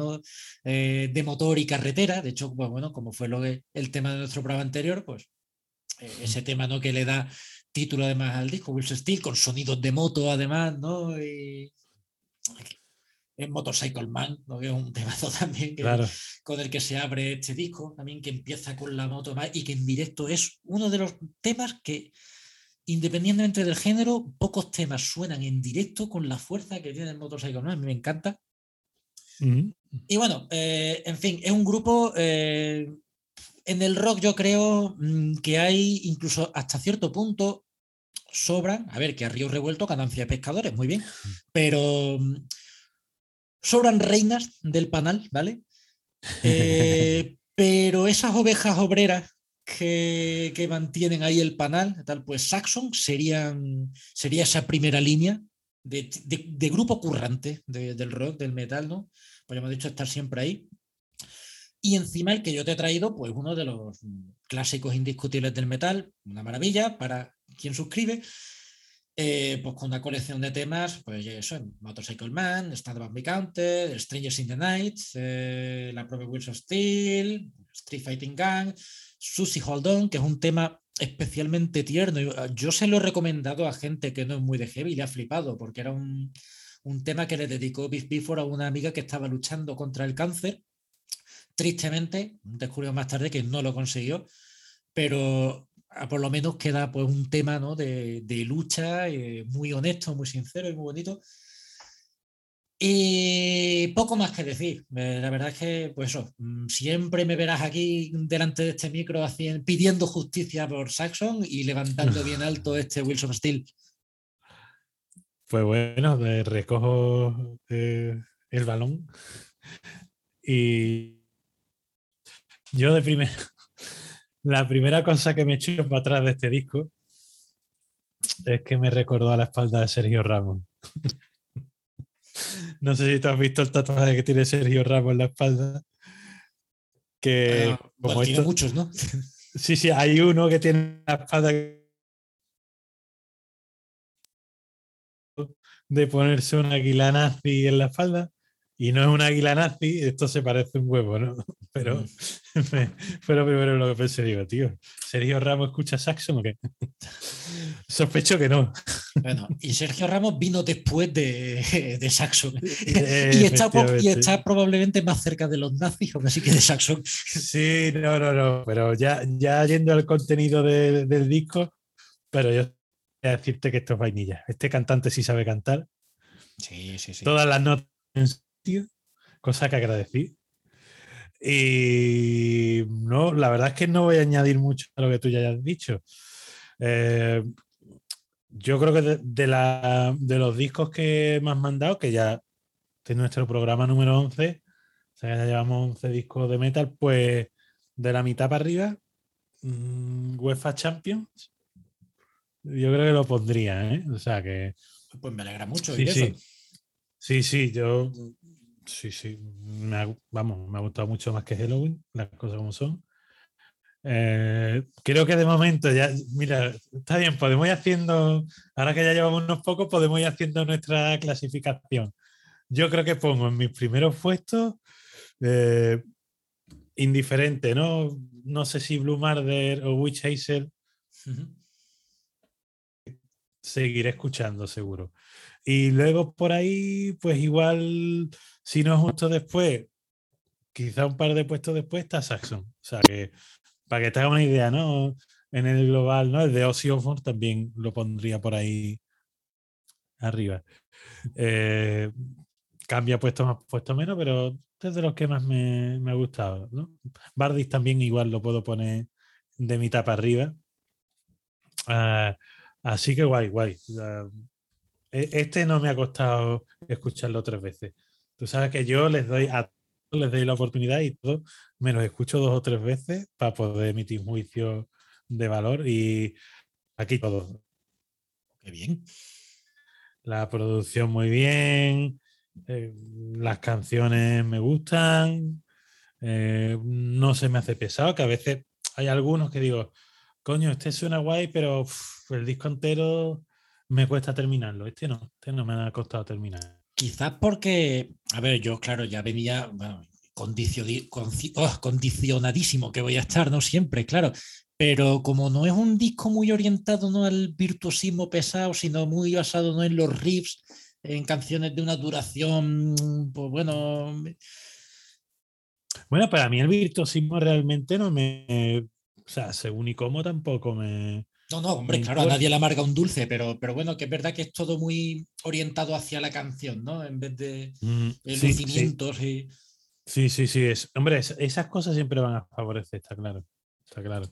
Eh, de motor y carretera. De hecho, pues, bueno, como fue lo el tema de nuestro programa anterior, pues ese tema ¿no? que le da título además al disco, Wilson Steel, con sonidos de moto además, ¿no? Y, en Motorcycle Man, que es un temazo también con el que se abre este disco, también que empieza con la moto y que en directo es uno de los temas que, independientemente del género, pocos temas suenan en directo con la fuerza que tiene el Motorcycle Man, a mí me encanta. Y bueno, eh, en fin, es un grupo... Eh, en el rock yo creo mm, que hay incluso hasta cierto punto sobran, a ver, que a Río Revuelto ganancia de pescadores, muy bien, pero mm, sobran reinas del panal, ¿vale? Eh, pero esas ovejas obreras que, mantienen ahí el panal, tal, pues Saxon serían, sería esa primera línea de, grupo currante del rock, del metal, ¿no? Pues hemos dicho estar siempre ahí. Y encima el que yo te he traído, pues uno de los clásicos indiscutibles del metal, una maravilla para quien suscribe, eh, pues con una colección de temas, pues eso, Motorcycle Man, Stand Up Counter, Strangers in the Night, eh, la propia Wheels of Steel, Street Fighting Gang, Susie Hold On, que es un tema especialmente tierno. Ah, yo se lo he recomendado a gente que no es muy de heavy y le ha flipado, porque era un, un tema que le dedicó Biff Bifford a una amiga que estaba luchando contra el cáncer. Tristemente, descubrió más tarde que no lo consiguió, pero por lo menos queda pues un tema de, lucha eh, muy honesto, muy sincero y muy bonito. Y poco más que decir. Eh, la verdad es que, pues eso, mm, siempre me verás aquí delante de este micro pidiendo justicia por Saxon y levantando bien alto este Wilson Steel. Pues bueno, recojo eh, el balón. Y yo de primero, la primera cosa que me echó para atrás de este disco es que me recordó a la espalda de Sergio Ramos. no sé si tú has visto el tatuaje que tiene Sergio Ramos en la espalda. Que como tiene muchos, ¿no? sí, sí, hay uno que tiene la espalda de ponerse una águila nazi en la espalda y no es una águila nazi, esto se parece un huevo, ¿no? pero, Mm. pero primero lo que pensé, digo, tío, ¿Sergio Ramos escucha Saxon o qué? Sospecho que no. Bueno, y Sergio Ramos vino después de, de Saxon. Eh, y, está, y probablemente más cerca de los nazis, aún así que de Saxon. Sí, no, no, no. Pero ya, ya yendo al contenido de- del disco, pero yo voy a decirte que esto es vainilla. Este cantante sí sabe cantar. Sí, sí, sí. Todas las notas en sitio, cosa que agradecí. Y no, la verdad es que no voy a añadir mucho a lo que tú ya hayas dicho. Eh, yo creo que de, de la- de los discos que me has mandado, que ya este es nuestro programa número 11, o sea, ya llevamos 11 discos de metal, pues de la mitad para arriba, mm, UEFA Champions, yo creo que lo pondría, ¿eh? O sea que... Pues me alegra mucho. Sí, sí. eso. Sí, sí, yo. Sí, sí. Me ha, vamos, me ha gustado mucho más que Halloween, las cosas como son. Eh, creo que de momento ya, mira, está bien, podemos ir haciendo, ahora que ya llevamos unos pocos, podemos ir haciendo nuestra clasificación. Yo creo que pongo en mis primeros puestos eh, indiferente, ¿no? No sé si Blue Marder o Witch Hazel Ujú. seguiré escuchando seguro. Y luego por ahí, pues igual, si no justo después, quizá un par de puestos después está Saxon. O sea que, para que te una idea, ¿no? En el global, ¿no? El de Ozzy también lo pondría por ahí arriba. Eh, cambia puesto más, puesto menos, pero es de los que más me, me ha gustado, ¿no? Bardis también igual lo puedo poner de mitad para arriba. Ah, así que guay, guay. Ah, Este no me ha costado escucharlo tres veces. Tú sabes que yo les doy a les doy la oportunidad y me los escucho dos o tres veces para poder emitir juicio de valor y aquí todo. Qué bien. La producción muy bien, eh, las canciones me gustan, eh, no se me hace pesado, que a veces hay algunos que digo, coño, este suena guay, pero el disco entero me cuesta terminarlo. Este no, este no me ha costado terminar. Quizás porque, a ver, yo, claro, ya venía bueno, conci- oh, condicionadísimo que voy a estar, ¿no? Siempre, claro. Pero como no es un disco muy orientado ¿no? al virtuosismo pesado, sino muy basado ¿no? en los riffs, en canciones de una duración, pues bueno, Bueno, para mí el virtuosismo realmente no me. O sea, según y cómo tampoco me. No, no, hombre, Me claro, a nadie le amarga un dulce, pero, pero bueno, que es verdad que es todo muy orientado hacia la canción, ¿no? En vez de Mm, de sí, sí, lucimientos y... sí, sí, sí, es. Hombre, es- esas cosas siempre van a favorecer, está claro. Está claro.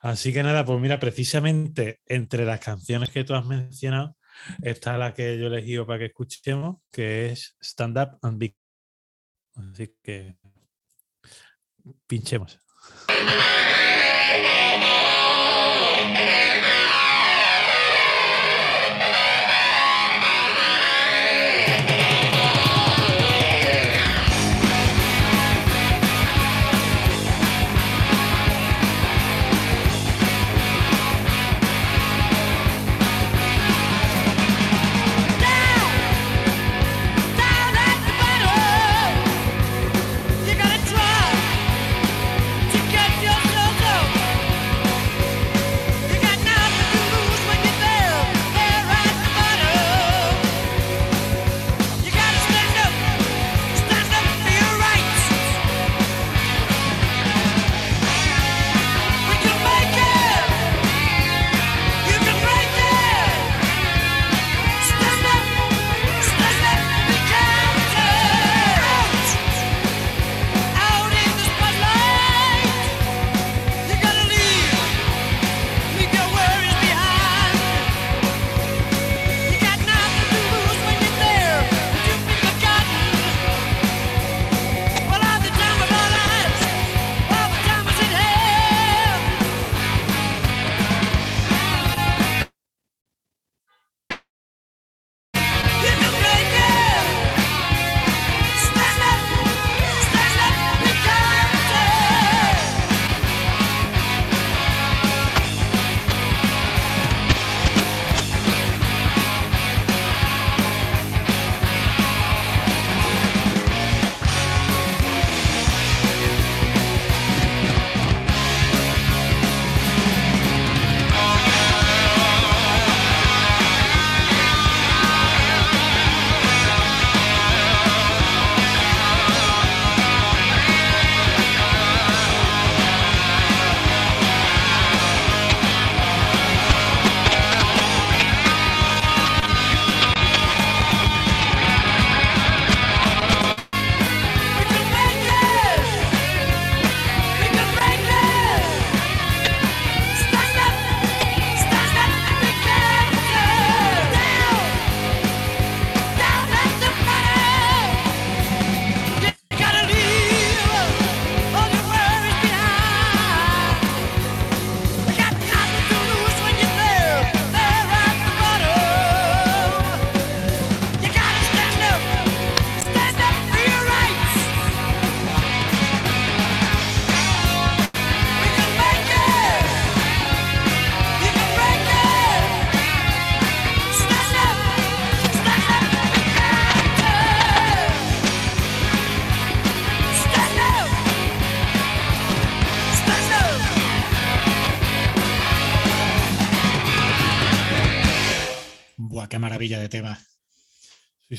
Así que nada, pues mira, precisamente entre las canciones que tú has mencionado, está la que yo he elegido para que escuchemos, que es Stand Up and Big. Así que pinchemos.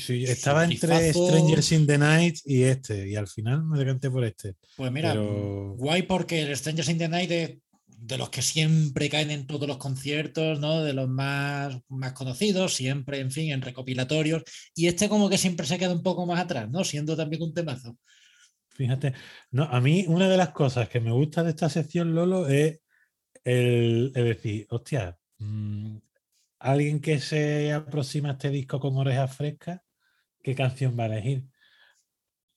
Sí, estaba entre. Strangers in the Night y este, y al final me decanté por este. Pues mira, Pero- guay porque el Strangers in the Night es de los que siempre caen en todos los conciertos, ¿no? De los más, más conocidos, siempre, en fin, en recopilatorios. Y este como que siempre se queda un poco más atrás, ¿no? Siendo también un temazo. Fíjate, no, a mí una de las cosas que me gusta de esta sección, Lolo, es el, el decir, hostia, mm, alguien que se aproxima a este disco con orejas frescas, ¿qué canción va a elegir?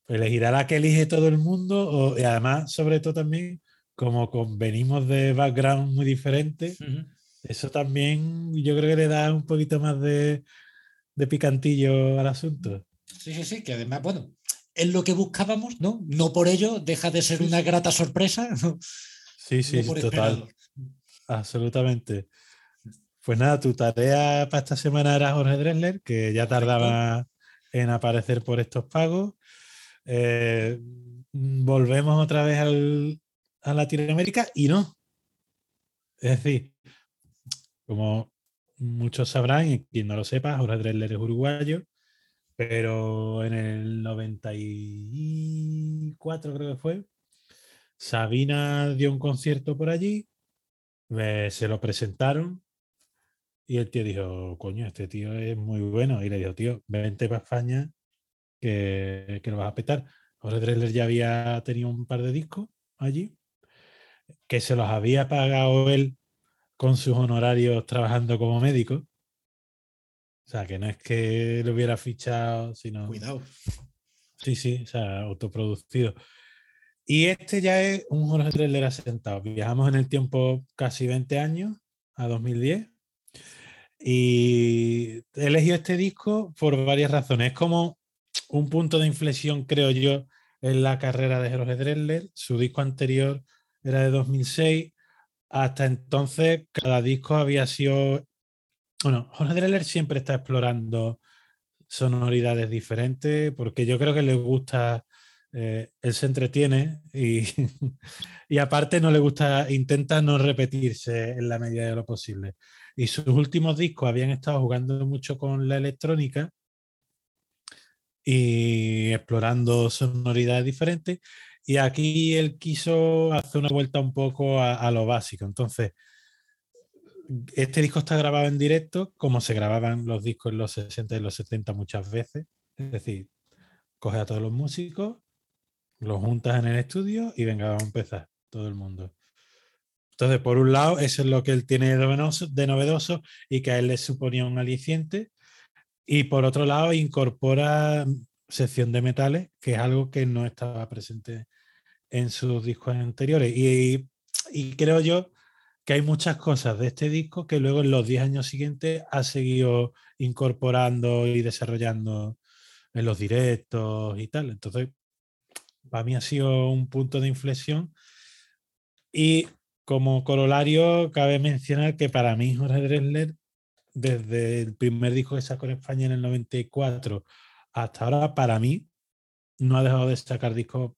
¿Elegirá la que elige todo el mundo? O, y además, sobre todo también, como con- venimos de background muy diferentes, Ujú. eso también yo creo que le da un poquito más de, de picantillo al asunto. Sí, sí, sí, que además, bueno, es lo que buscábamos, ¿no? No por ello deja de ser una grata sorpresa. ¿no? Sí, sí, No total. Absolutamente. Pues nada, tu tarea para esta semana era Jorge Dressler, que ya tardaba en aparecer por estos pagos. Eh, volvemos otra vez al- a Latinoamérica y no. Es decir, como muchos sabrán, y quien no lo sepa, Jorge Dressler es uruguayo, pero en el 94 creo que fue, Sabina dio un concierto por allí, eh, se lo presentaron y el tío dijo, coño, este tío es muy bueno. Y le dijo, tío, vente para España que, que lo vas a petar. Jorge Dressler ya había tenido un par de discos allí, que se los había pagado él con sus honorarios trabajando como médico. O sea, que no es que lo hubiera fichado, sino... Cuidado. Sí, sí, o sea, autoproducido. Y este ya es un Jorge Dressler asentado. Viajamos en el tiempo casi 20 años, a 2010. Y he elegido este disco por varias razones. Es como un punto de inflexión, creo yo, en la carrera de Jorge Dressler. Su disco anterior era de 2006. Hasta entonces, cada disco había sido. Bueno, Jorge Dressler siempre está explorando sonoridades diferentes, porque yo creo que le gusta, eh, él se entretiene y, y aparte no le gusta, intenta no repetirse en la medida de lo posible. Y sus últimos discos habían estado jugando mucho con la electrónica y explorando sonoridades diferentes. Y aquí él quiso hacer una vuelta un poco a, a lo básico. Entonces, este disco está grabado en directo, como se grababan los discos en los 60 y los 70 muchas veces. Es decir, coge a todos los músicos, los juntas en el estudio y venga, vamos a empezar, todo el mundo. Entonces, por un lado, eso es lo que él tiene de novedoso, de novedoso y que a él le suponía un aliciente. Y por otro lado, incorpora sección de metales, que es algo que no estaba presente en sus discos anteriores. Y, y creo yo que hay muchas cosas de este disco que luego en los 10 años siguientes ha seguido incorporando y desarrollando en los directos y tal. Entonces, para mí ha sido un punto de inflexión. Y como corolario, cabe mencionar que para mí Jorge Dressler, desde el primer disco que sacó en España en el 94 hasta ahora, para mí, no ha dejado de sacar discos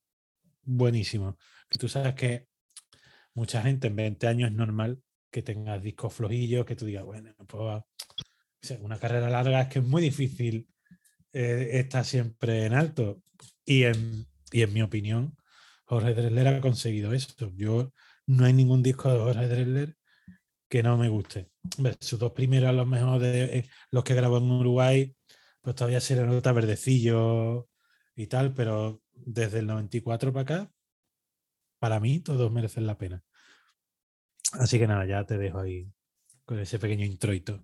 buenísimos. Tú sabes que mucha gente en 20 años es normal que tengas discos flojillos, que tú digas, bueno, pues una carrera larga es que es muy difícil eh, estar siempre en alto. Y en, y en mi opinión, Jorge Dressler ha conseguido eso. Yo no hay ningún disco de Jorge Dressler que no me guste. Sus dos primeros, a lo mejor de eh, los que grabó en Uruguay, pues todavía se le nota verdecillo y tal, pero desde el 94 para acá, para mí todos merecen la pena. Así que nada, ya te dejo ahí con ese pequeño introito.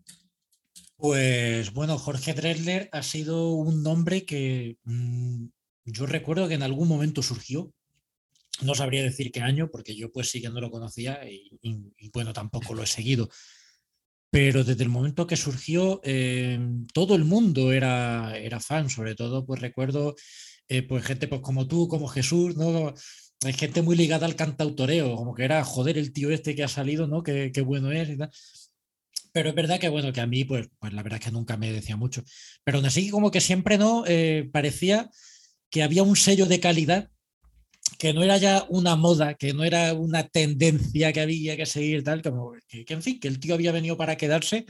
Pues bueno, Jorge Dressler ha sido un nombre que mm, yo recuerdo que en algún momento surgió. No sabría decir qué año, porque yo pues sí que no lo conocía y, bueno, tampoco lo he seguido. Pero desde el momento que surgió, eh, todo el mundo era, era fan, sobre todo pues recuerdo eh, pues gente pues como tú, como Jesús, ¿no? Hay gente muy ligada al cantautoreo, como que era, joder, el tío este que ha salido, ¿no? Qué, bueno es. Pero es verdad que, bueno, que a mí, pues, pues la verdad es que nunca me decía mucho. Pero aún así, como que siempre, ¿no? Eh, parecía que había un sello de calidad, que no era ya una moda, que no era una tendencia que había que seguir, tal, como que, en fin, que el tío había venido para quedarse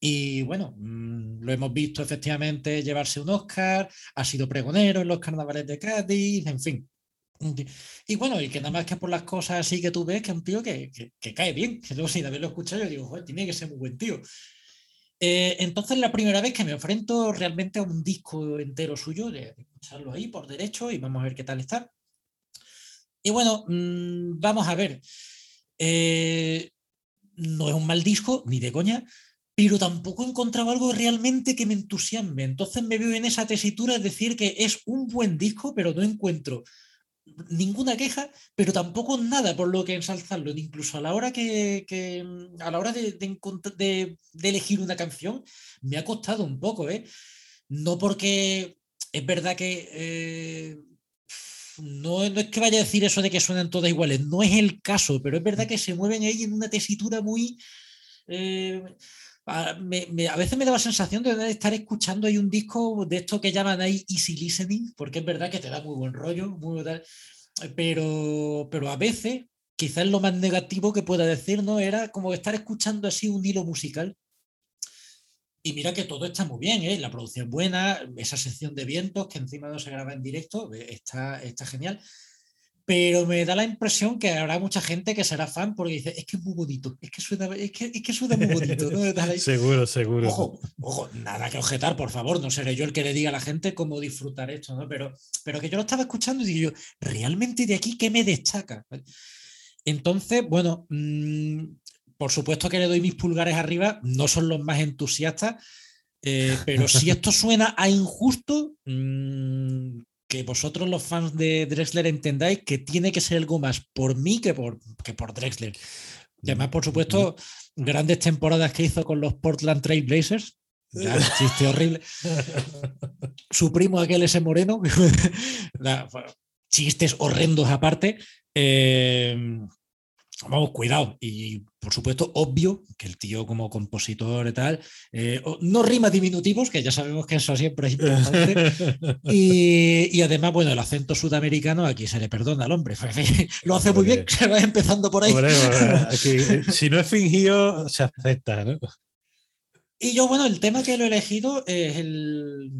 Y bueno, mm, lo hemos visto efectivamente llevarse un Oscar, ha sido pregonero en los carnavales de Cádiz, en fin. Y bueno, y que nada más que por las cosas así que tú ves, que es un tío que, que- que cae bien, que luego sin haberlo escuchado yo digo, joder, tiene que ser muy buen tío. Eh, entonces la primera vez que me enfrento realmente a un disco entero suyo, de, escucharlo ahí por derecho y vamos a ver qué tal está. Y bueno, mm, vamos a ver. Eh, no es un mal disco, ni de coña, pero tampoco he encontrado algo realmente que me entusiasme. Entonces me veo en esa tesitura de decir que es un buen disco, pero no encuentro ninguna queja, pero tampoco nada por lo que ensalzarlo. Incluso a la hora que, que, mm, a la hora de, de de- de elegir una canción, me ha costado un poco, ¿eh? No porque es verdad que eh, no, no es que vaya a decir eso de que suenan todas iguales, no es el caso, pero es verdad que se mueven ahí en una tesitura muy. eh, a, me- a veces me da la sensación de estar escuchando ahí un disco de esto que llaman ahí easy listening, porque es verdad que te da muy buen rollo, muy tal, pero, pero a veces, quizás lo más negativo que pueda decir, ¿no? Era como estar escuchando así un hilo musical. Y mira que todo está muy bien, ¿eh? la producción buena, esa sección de vientos que encima no se graba en directo, eh, está, está genial. Pero me da la impresión que habrá mucha gente que será fan porque dice, es que es muy bonito, es que suena, es que, es que suena muy bonito. ¿no? Seguro, seguro. Ojo, ojo, nada que objetar, por favor, no seré yo el que le diga a la gente cómo disfrutar esto, ¿no? Pero, pero que yo lo estaba escuchando y digo yo, ¿realmente de aquí qué me destaca? Entonces, bueno, mm, por supuesto que le doy mis pulgares arriba, no son los más entusiastas, eh, pero si esto suena a injusto, mm, que vosotros los fans de Drexler entendáis que tiene que ser algo más por mí que por, que por Drexler. Y además, por supuesto, grandes temporadas que hizo con los Portland Trail Blazers. Ya, chiste horrible. Su primo aquel ese moreno. Chistes horrendos aparte. Eh, vamos, cuidado. Y por supuesto, obvio que el tío como compositor y tal, eh, no rima diminutivos, que ya sabemos que eso siempre es importante. Y, y además, bueno, el acento sudamericano aquí se le perdona al hombre. Lo hace muy bien, se va empezando por ahí. Hombre, hombre, aquí, eh, si no es fingido, se acepta, ¿no? Y yo, bueno, el tema que lo he elegido es el,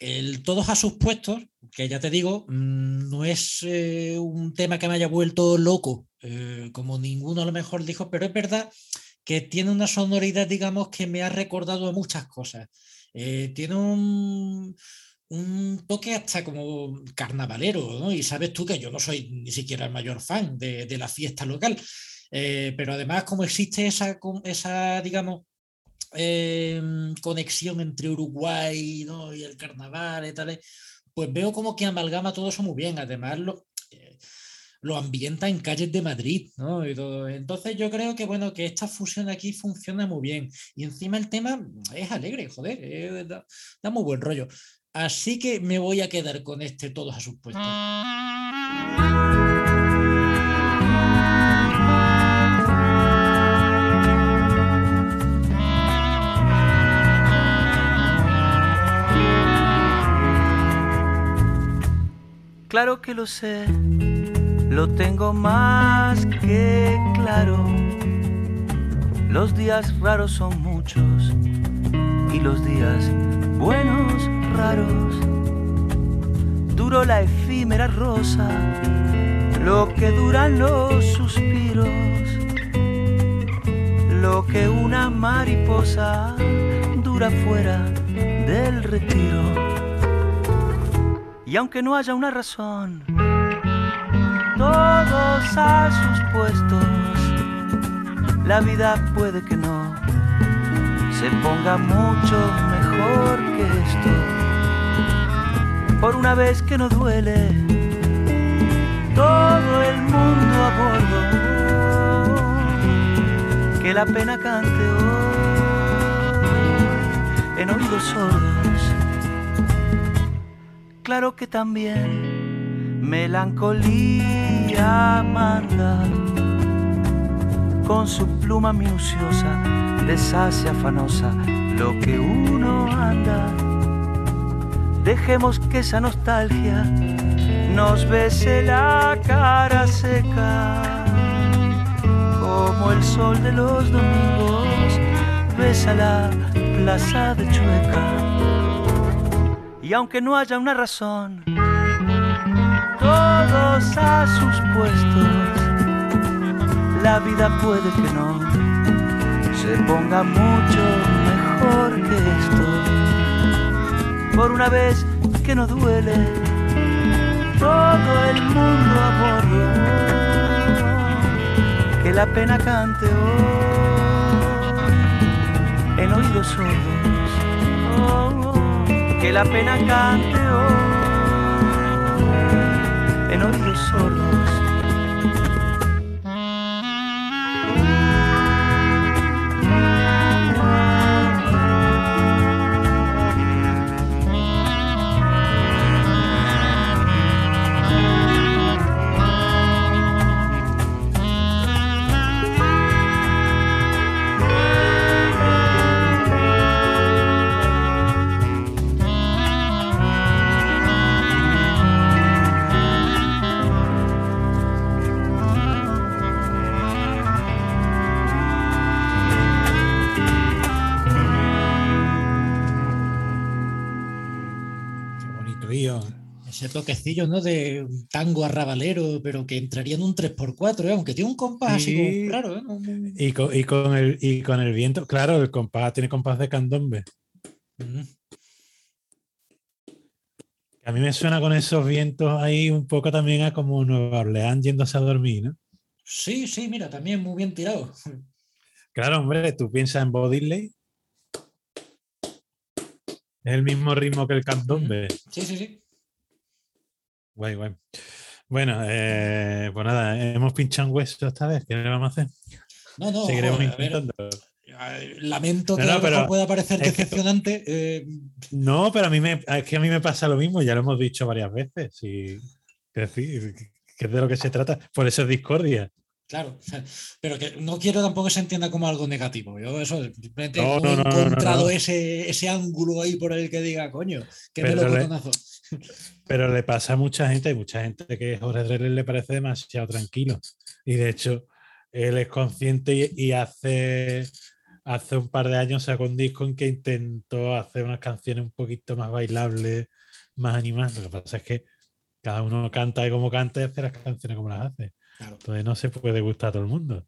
el todos a sus puestos, que ya te digo, mm, no es eh, un tema que me haya vuelto loco, eh, como ninguno a lo mejor dijo, pero es verdad que tiene una sonoridad, digamos, que me ha recordado a muchas cosas. Eh, tiene un, un toque hasta como carnavalero, ¿no? Y sabes tú que yo no soy ni siquiera el mayor fan de, de la fiesta local, eh, pero además como existe esa, esa digamos, eh, conexión entre Uruguay ¿no? y el carnaval y tal, pues veo como que amalgama todo eso muy bien. Además, lo, eh, lo ambienta en calles de Madrid, ¿no? Entonces yo creo que bueno, que esta fusión aquí funciona muy bien. Y encima el tema es alegre, joder, da, da muy buen rollo. Así que me voy a quedar con este todos a sus puestos. Claro que lo sé, lo tengo más que claro. Los días raros son muchos y los días buenos raros. Duro la efímera rosa, lo que duran los suspiros, lo que una mariposa dura fuera del retiro. Y aunque no haya una razón, todos a sus puestos, la vida puede que no se ponga mucho mejor que esto. Por una vez que no duele, todo el mundo a bordo, que la pena cante hoy en oídos sordos claro que también melancolía manda con su pluma minuciosa deshace afanosa lo que uno anda dejemos que esa nostalgia nos bese la cara seca como el sol de los domingos vez a la plaza de Chueca. Y aunque no haya una razón, todos a sus puestos, la vida puede que no se ponga mucho mejor que esto. Por una vez que no duele, todo el mundo aborrió. Que la pena cante hoy en oídos sordos. Oh, que la pena cante hoy en oídos sordos. Ese toquecillo, ¿no? De tango arrabalero, pero que entraría en un 3x4, ¿eh? aunque tiene un compás así Sí. como claro, ¿eh? No- no- Y con, y con el, y con el viento, claro, el compás tiene compás de candombe. Mm. A mí me suena con esos vientos ahí un poco también a como Nueva Orleans yéndose a dormir, ¿no? Sí, sí, mira, también muy bien tirado. Claro, hombre, tú piensas en Bodiley. Es el mismo ritmo que el candombe. Sí, sí, sí. Guay, guay. Bueno, eh, pues nada, hemos pinchado un hueso esta vez. ¿Qué le vamos a hacer? No, no, Seguiremos joder, intentando. lamento que No, lo pero pueda parecer que- decepcionante. eh, No, pero a mí me, es que a mí me pasa lo mismo, ya lo hemos dicho varias veces. Y, que, decir, que es de lo que se trata. Por eso es discordia. Claro, pero que no quiero tampoco que se entienda como algo negativo. Yo eso simplemente No, no, no, he encontrado no. Ese, ese ángulo ahí por el que diga, coño, que me Pero le- pasa a mucha gente, hay mucha gente que Jorge Drexler le parece demasiado tranquilo. Y de hecho, él es consciente y, y hace, hace un par de años sacó un disco en que intentó hacer unas canciones un poquito más bailables, más animadas. Lo que pasa es que cada uno canta y como canta y hace las canciones como las hace. Claro. Entonces no se puede gustar a todo el mundo.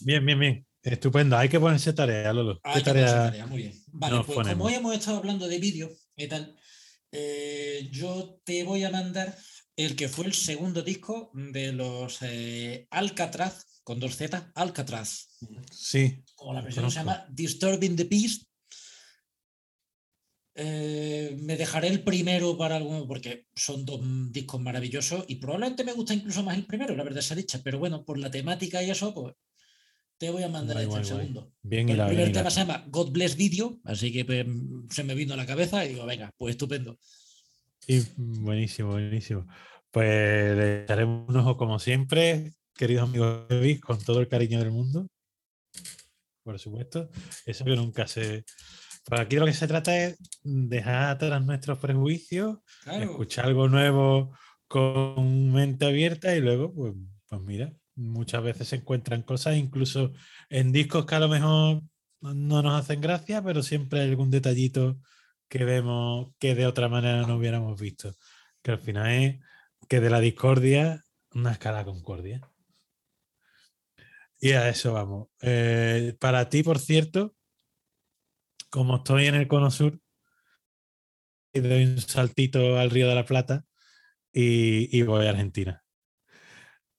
Bien, bien, bien. Estupendo. Hay que ponerse tarea, Lolo. Ah, ¿Qué hay que ponerse tarea? tarea, muy bien. Vale, pues como ponemos? hoy hemos estado hablando de vídeo y tal, eh, yo te voy a mandar el que fue el segundo disco de los eh, Alcatraz, con dos Z, Alcatraz. Sí. Como la versión se llama Disturbing the Peace. Eh, me dejaré el primero para alguno porque son dos discos maravillosos y probablemente me gusta incluso más el primero, la verdad sea dicha, pero bueno, por la temática y eso, pues te voy a mandar Guay, este guay, el guay. segundo. Bien El primer bien tema se llama God Bless Video, así que pues, se me vino a la cabeza y digo, venga, pues estupendo. Y buenísimo, buenísimo. Pues le echaremos un ojo como siempre, queridos amigos de con todo el cariño del mundo. Por supuesto. Eso que nunca se. Por aquí lo que se trata es dejar atrás nuestros prejuicios, Claro, escuchar algo nuevo con mente abierta y luego, pues, pues mira, muchas veces se encuentran cosas, incluso en discos que a lo mejor no nos hacen gracia, pero siempre hay algún detallito que vemos que de otra manera no hubiéramos visto. Que al final es que de la discordia, una escala concordia. Y a eso vamos. Eh, para ti, por cierto, como estoy en el Cono Sur, y doy un saltito al Río de la Plata y voy a Argentina.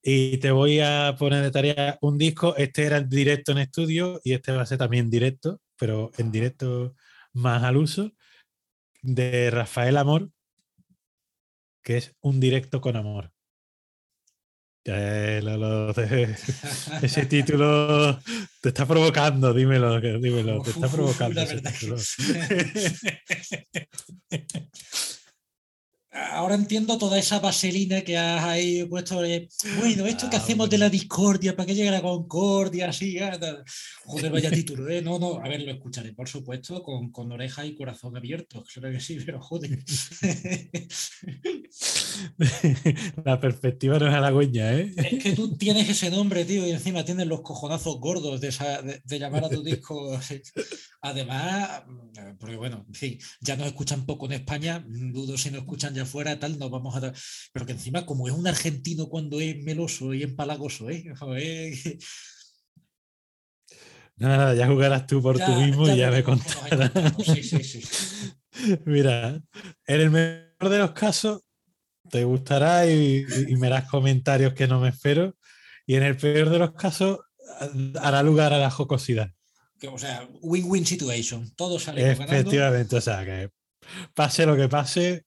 Y te voy a poner de tarea un disco. Este era directo en estudio y este va a ser también directo, pero en directo más al uso, de Rafael Amor, que es un directo con amor. Eh, lo- lo- te- ese título te está provocando, dímelo, dímelo, te está Uf, provocando. la ese verdad. ahora entiendo toda esa vaselina que has ahí puesto. bueno, esto que Ah, hacemos de la discordia, ¿para qué llega la concordia? Así, ah, joder, vaya título, ¿eh? No, no, a ver, lo escucharé, por supuesto, con, con oreja y corazón abiertos, claro que sí, pero joder. La perspectiva no es halagüeña, ¿eh? Es que tú tienes ese nombre, tío, y encima tienes los cojonazos gordos de, esa- de- de llamar a tu disco. Además, mm, porque bueno, en fin, ya nos escuchan poco en España, mm, dudo si nos escuchan ya fuera, tal, nos vamos a dar. Pero que encima, como es un argentino cuando es meloso y empalagoso, ¿eh? Joder, Nada, ya jugarás tú por tú ya- mismo y ya me contarás. Sí, sí, sí. Mira, en el mejor de los casos te gustará y, y me harás comentarios que no me espero. Y en el peor de los casos hará lugar a la jocosidad. Que, o sea, win-win situation. Todos salimos ganando. Efectivamente, o sea que pase lo que pase,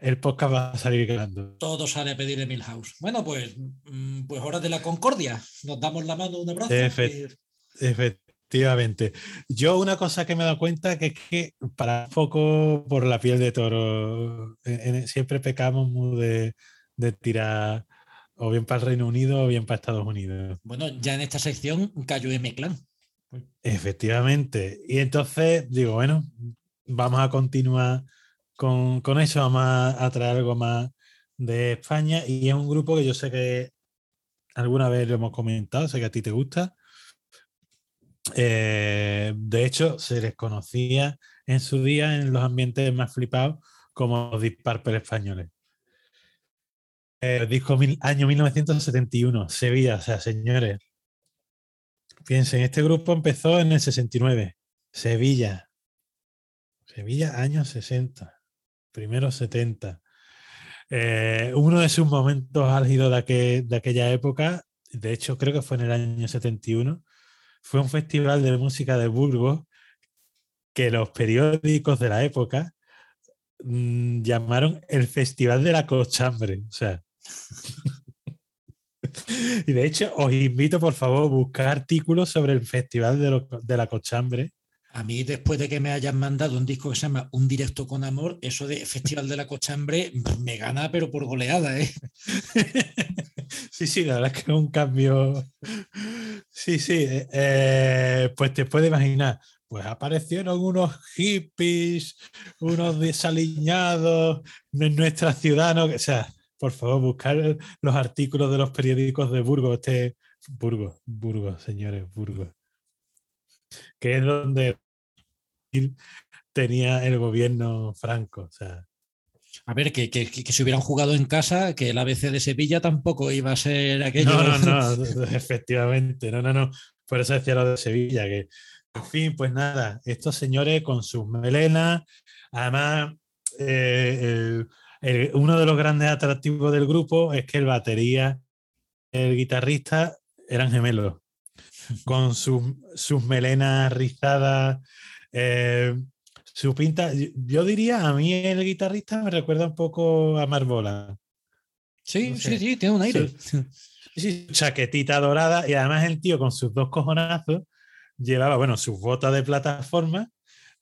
el podcast va a salir ganando. Todo sale a pedir Milhouse. Bueno, pues, mm, pues hora de la concordia. Nos damos la mano, un abrazo. Y- Efectivamente. Yo una cosa que me he dado cuenta que es que para poco por la piel de toro, en- en- siempre pecamos muy de, de tirar o bien para el Reino Unido o bien para Estados Unidos. Bueno, ya en esta sección cayó M-Clan. Efectivamente. Y entonces digo, bueno, vamos a continuar con, con eso, vamos a, a traer algo más de España. Y es un grupo que yo sé que alguna vez lo hemos comentado, sé que a ti te gusta. Eh, de hecho, se les conocía en su día en los ambientes más flipados como Deep Purple españoles. Eh, disco mil- año 1971, Sevilla, o sea, señores, Piensen, este grupo empezó en el 69. Sevilla. Sevilla, años 60. Primeros 70. Eh, uno de sus momentos álgidos de, de aquella época, de hecho creo que fue en el año 71, fue un festival de música de Burgos que los periódicos de la época mm, llamaron el Festival de la Cochambre. O sea, y de hecho, os invito, por favor, a buscar artículos sobre el Festival de, lo- de la Cochambre. A mí, después de que me hayan mandado un disco que se llama Un directo con amor, eso de Festival de la Cochambre me gana, pero por goleada, ¿eh? sí, sí, la verdad es que es un cambio. Sí, sí. eh, eh, pues te puedes imaginar, pues aparecieron unos hippies, unos desaliñados en nuestra ciudad, ¿no? O sea, por favor, buscar los artículos de los periódicos de Burgos, este Burgos, Burgos, señores, Burgos. Que es donde tenía el gobierno franco. O sea, A ver, que, que, si hubieran jugado en casa, que el ABC de Sevilla tampoco iba a ser aquello. No, no, no, efectivamente, no, no, no. Por eso decía lo de Sevilla, que, en fin, pues nada, estos señores con sus melenas, además, eh, el- el- uno de los grandes atractivos del grupo es que el batería, el guitarrista eran gemelos, con sus, sus melenas rizadas, eh, su pinta, yo- diría, a mí el guitarrista me recuerda un poco a Marbola. Sí, No sí, sé. sí, tiene un aire. Sí, chaquetita dorada y además el tío con sus dos cojonazos llevaba, bueno, sus botas de plataforma,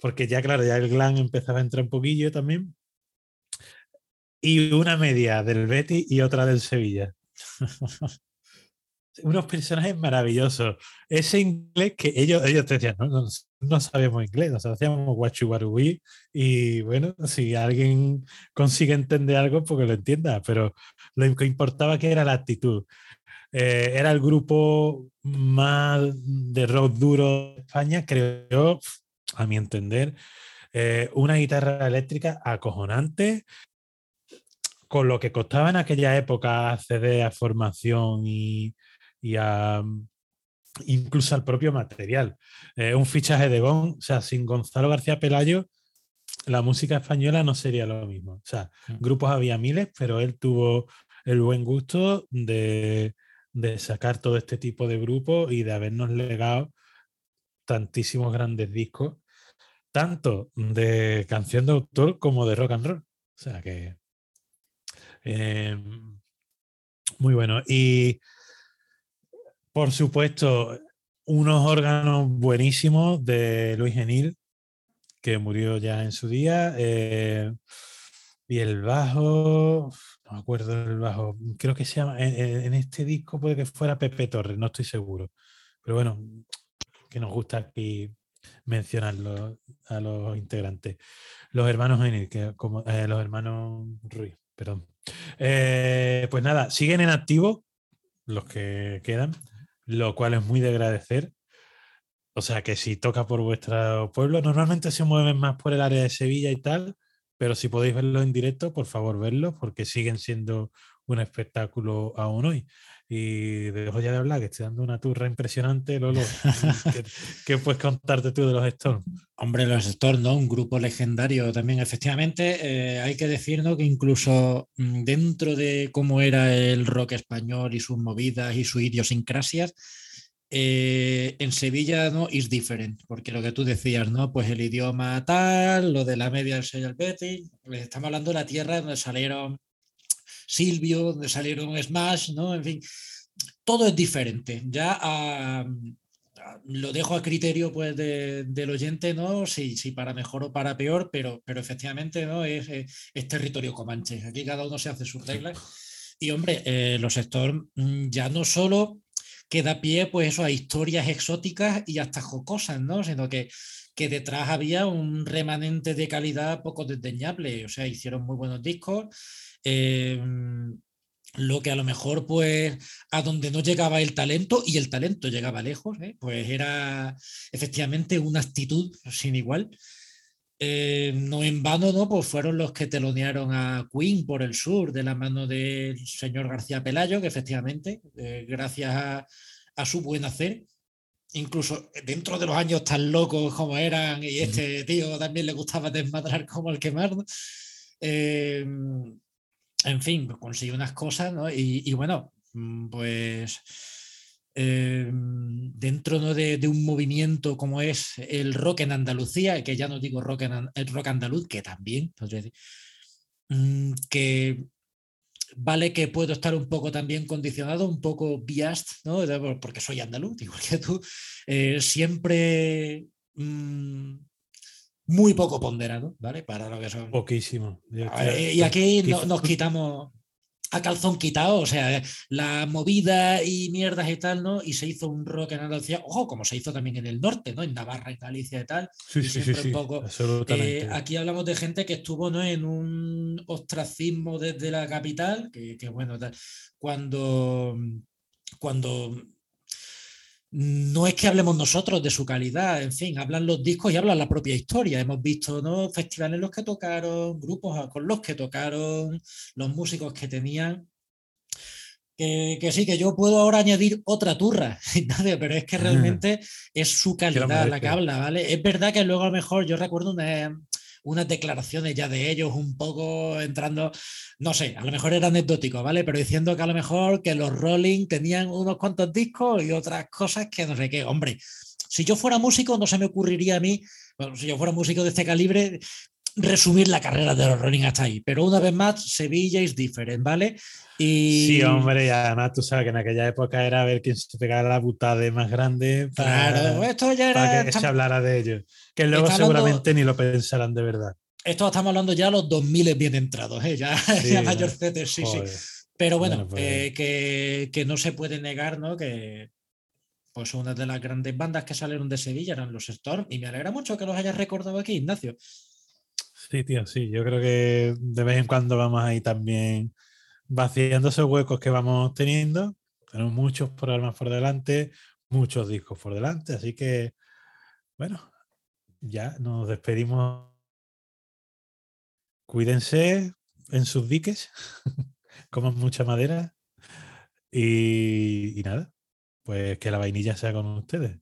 porque ya, claro, ya el glam empezaba a entrar un poquillo también, y una media del Betis y otra del Sevilla. Unos personajes maravillosos. Ese inglés que ellos, ellos te decían, no, no, sabemos inglés, nos hacíamos guachuguarubí y bueno, si alguien consigue entender algo, porque lo entienda, pero lo que importaba que era la actitud. Eh, era el grupo más de rock duro de España, creo a mi entender, eh, una guitarra eléctrica acojonante, con lo que costaba en aquella época acceder a formación y, y a incluso al propio material. Eh, un fichaje de Gon, o sea, sin Gonzalo García Pelayo, la música española no sería lo mismo. O sea, Mm. grupos había miles, pero él tuvo el buen gusto de, de sacar todo este tipo de grupos y de habernos legado tantísimos grandes discos, tanto de canción de autor como de rock and roll. O sea que eh, muy bueno. Y por supuesto, unos órganos buenísimos de Luis Genil, que murió ya en su día. eh, Y el bajo, no me acuerdo del bajo, creo que se llama, en, este disco puede que fuera Pepe Torres, no estoy seguro. Pero bueno, que nos gusta aquí mencionarlo a los integrantes. Los hermanos Henry, que como eh, los hermanos Ruiz, perdón. Eh, pues nada, siguen en activo los que quedan, lo cual es muy de agradecer. O sea que si toca por vuestro pueblo, normalmente se mueven más por el área de Sevilla y tal, pero si podéis verlo en directo, por favor verlos, porque siguen siendo un espectáculo aún hoy. Y dejo ya de hablar, que estoy dando una turra impresionante, Lolo. ¿Qué, qué puedes contarte tú de los Storm? Hombre, los Storm, ¿no? Un grupo legendario también, efectivamente. eh, hay que decir, ¿no? Que incluso mm, dentro de cómo era el rock español y sus movidas y sus idiosincrasias, eh, en Sevilla, ¿no? Is different, porque lo que tú decías, ¿no? Pues el idioma tal, lo de la media del sello Betty, estamos hablando de la tierra donde salieron Silvio, donde salieron Smash, ¿no? En fin, todo es diferente. Ya ah, ah, lo dejo a criterio pues, de- del oyente, ¿no? Si, si para mejor o para peor, pero, pero efectivamente ¿no? es, es- es territorio comanche. Aquí cada uno se hace sus reglas. Y hombre, eh, los Storm mm, ya no solo queda pie pues eso a historias exóticas y hasta jocosas, ¿no? Sino que, que detrás había un remanente de calidad poco desdeñable. O sea, hicieron muy buenos discos. eh, lo que a lo mejor, pues, a donde no llegaba el talento, y el talento llegaba lejos, ¿eh? pues era efectivamente una actitud sin igual. Eh, no en vano, ¿no? Pues fueron los que telonearon a Queen por el sur, de la mano del señor García Pelayo, que efectivamente, eh, gracias a, a su buen hacer, incluso dentro de los años tan locos como eran, y este tío también le gustaba desmadrar como el quemar, ¿no? Eh, en fin, consiguió unas cosas, ¿no? Y, y bueno, mm, pues eh, dentro ¿no? de, de un movimiento como es el rock en Andalucía, que ya no digo rock en el rock andaluz, que también, decir, mm, que vale que puedo estar un poco también condicionado, un poco biased, ¿no? Porque soy andaluz, igual que tú, eh, siempre mm, muy poco ponderado, ¿vale? Para lo que son. Poquísimo. Yo ver, Y aquí no- nos quitamos a calzón quitado, o sea, la movida y mierdas y tal, ¿no? Y se hizo un rock en Andalucía, ojo, como se hizo también en el norte, ¿no? En Navarra, en Galicia y tal. Sí, y sí, sí, siempre un sí, poco, absolutamente. Eh, aquí hablamos de gente que estuvo ¿no? en un ostracismo desde la capital, que, que bueno, tal, cuando, cuando no es que hablemos nosotros de su calidad, en fin, hablan los discos y hablan la propia historia. Hemos visto ¿no? festivales en los que tocaron, grupos con los que tocaron, los músicos que tenían. Que, que sí, que yo puedo ahora añadir otra turra, pero es que realmente es su calidad la que habla, ¿vale? Es verdad que luego a lo mejor yo recuerdo una- unas declaraciones ya de ellos un poco entrando, no sé, a lo mejor era anecdótico, ¿vale? Pero diciendo que a lo mejor que los Rolling tenían unos cuantos discos y otras cosas que no sé qué. Hombre, si yo fuera músico no se me ocurriría a mí, bueno, si yo fuera músico de este calibre, resumir la carrera de los Rolling hasta ahí. Pero una vez más, Sevilla es diferente, ¿vale? Y... Sí, hombre, y además tú sabes que en aquella época era ver quién se pegaba la butada más grande para, Claro, esto ya para era... que se estamos- hablara de ellos. Que luego está hablando- seguramente ni lo pensarán de verdad. Esto estamos hablando ya los 2000 bien entrados, ¿eh? ya, Sí, ya ¿no? mayorcetes, sí, sí. Joder. Pero bueno, Bueno, pues- eh, que, que no se puede negar, ¿no? Que pues una de las grandes bandas que salieron de Sevilla eran los Storm y me alegra mucho que los hayas recordado aquí, Ignacio. Sí, tío, sí. Yo creo que de vez en cuando vamos ahí también vaciando esos huecos que vamos teniendo. Tenemos muchos programas por delante, muchos discos por delante, así que, bueno, ya nos despedimos. Cuídense en sus diques, coman mucha madera y, y nada, pues que la vainilla sea con ustedes.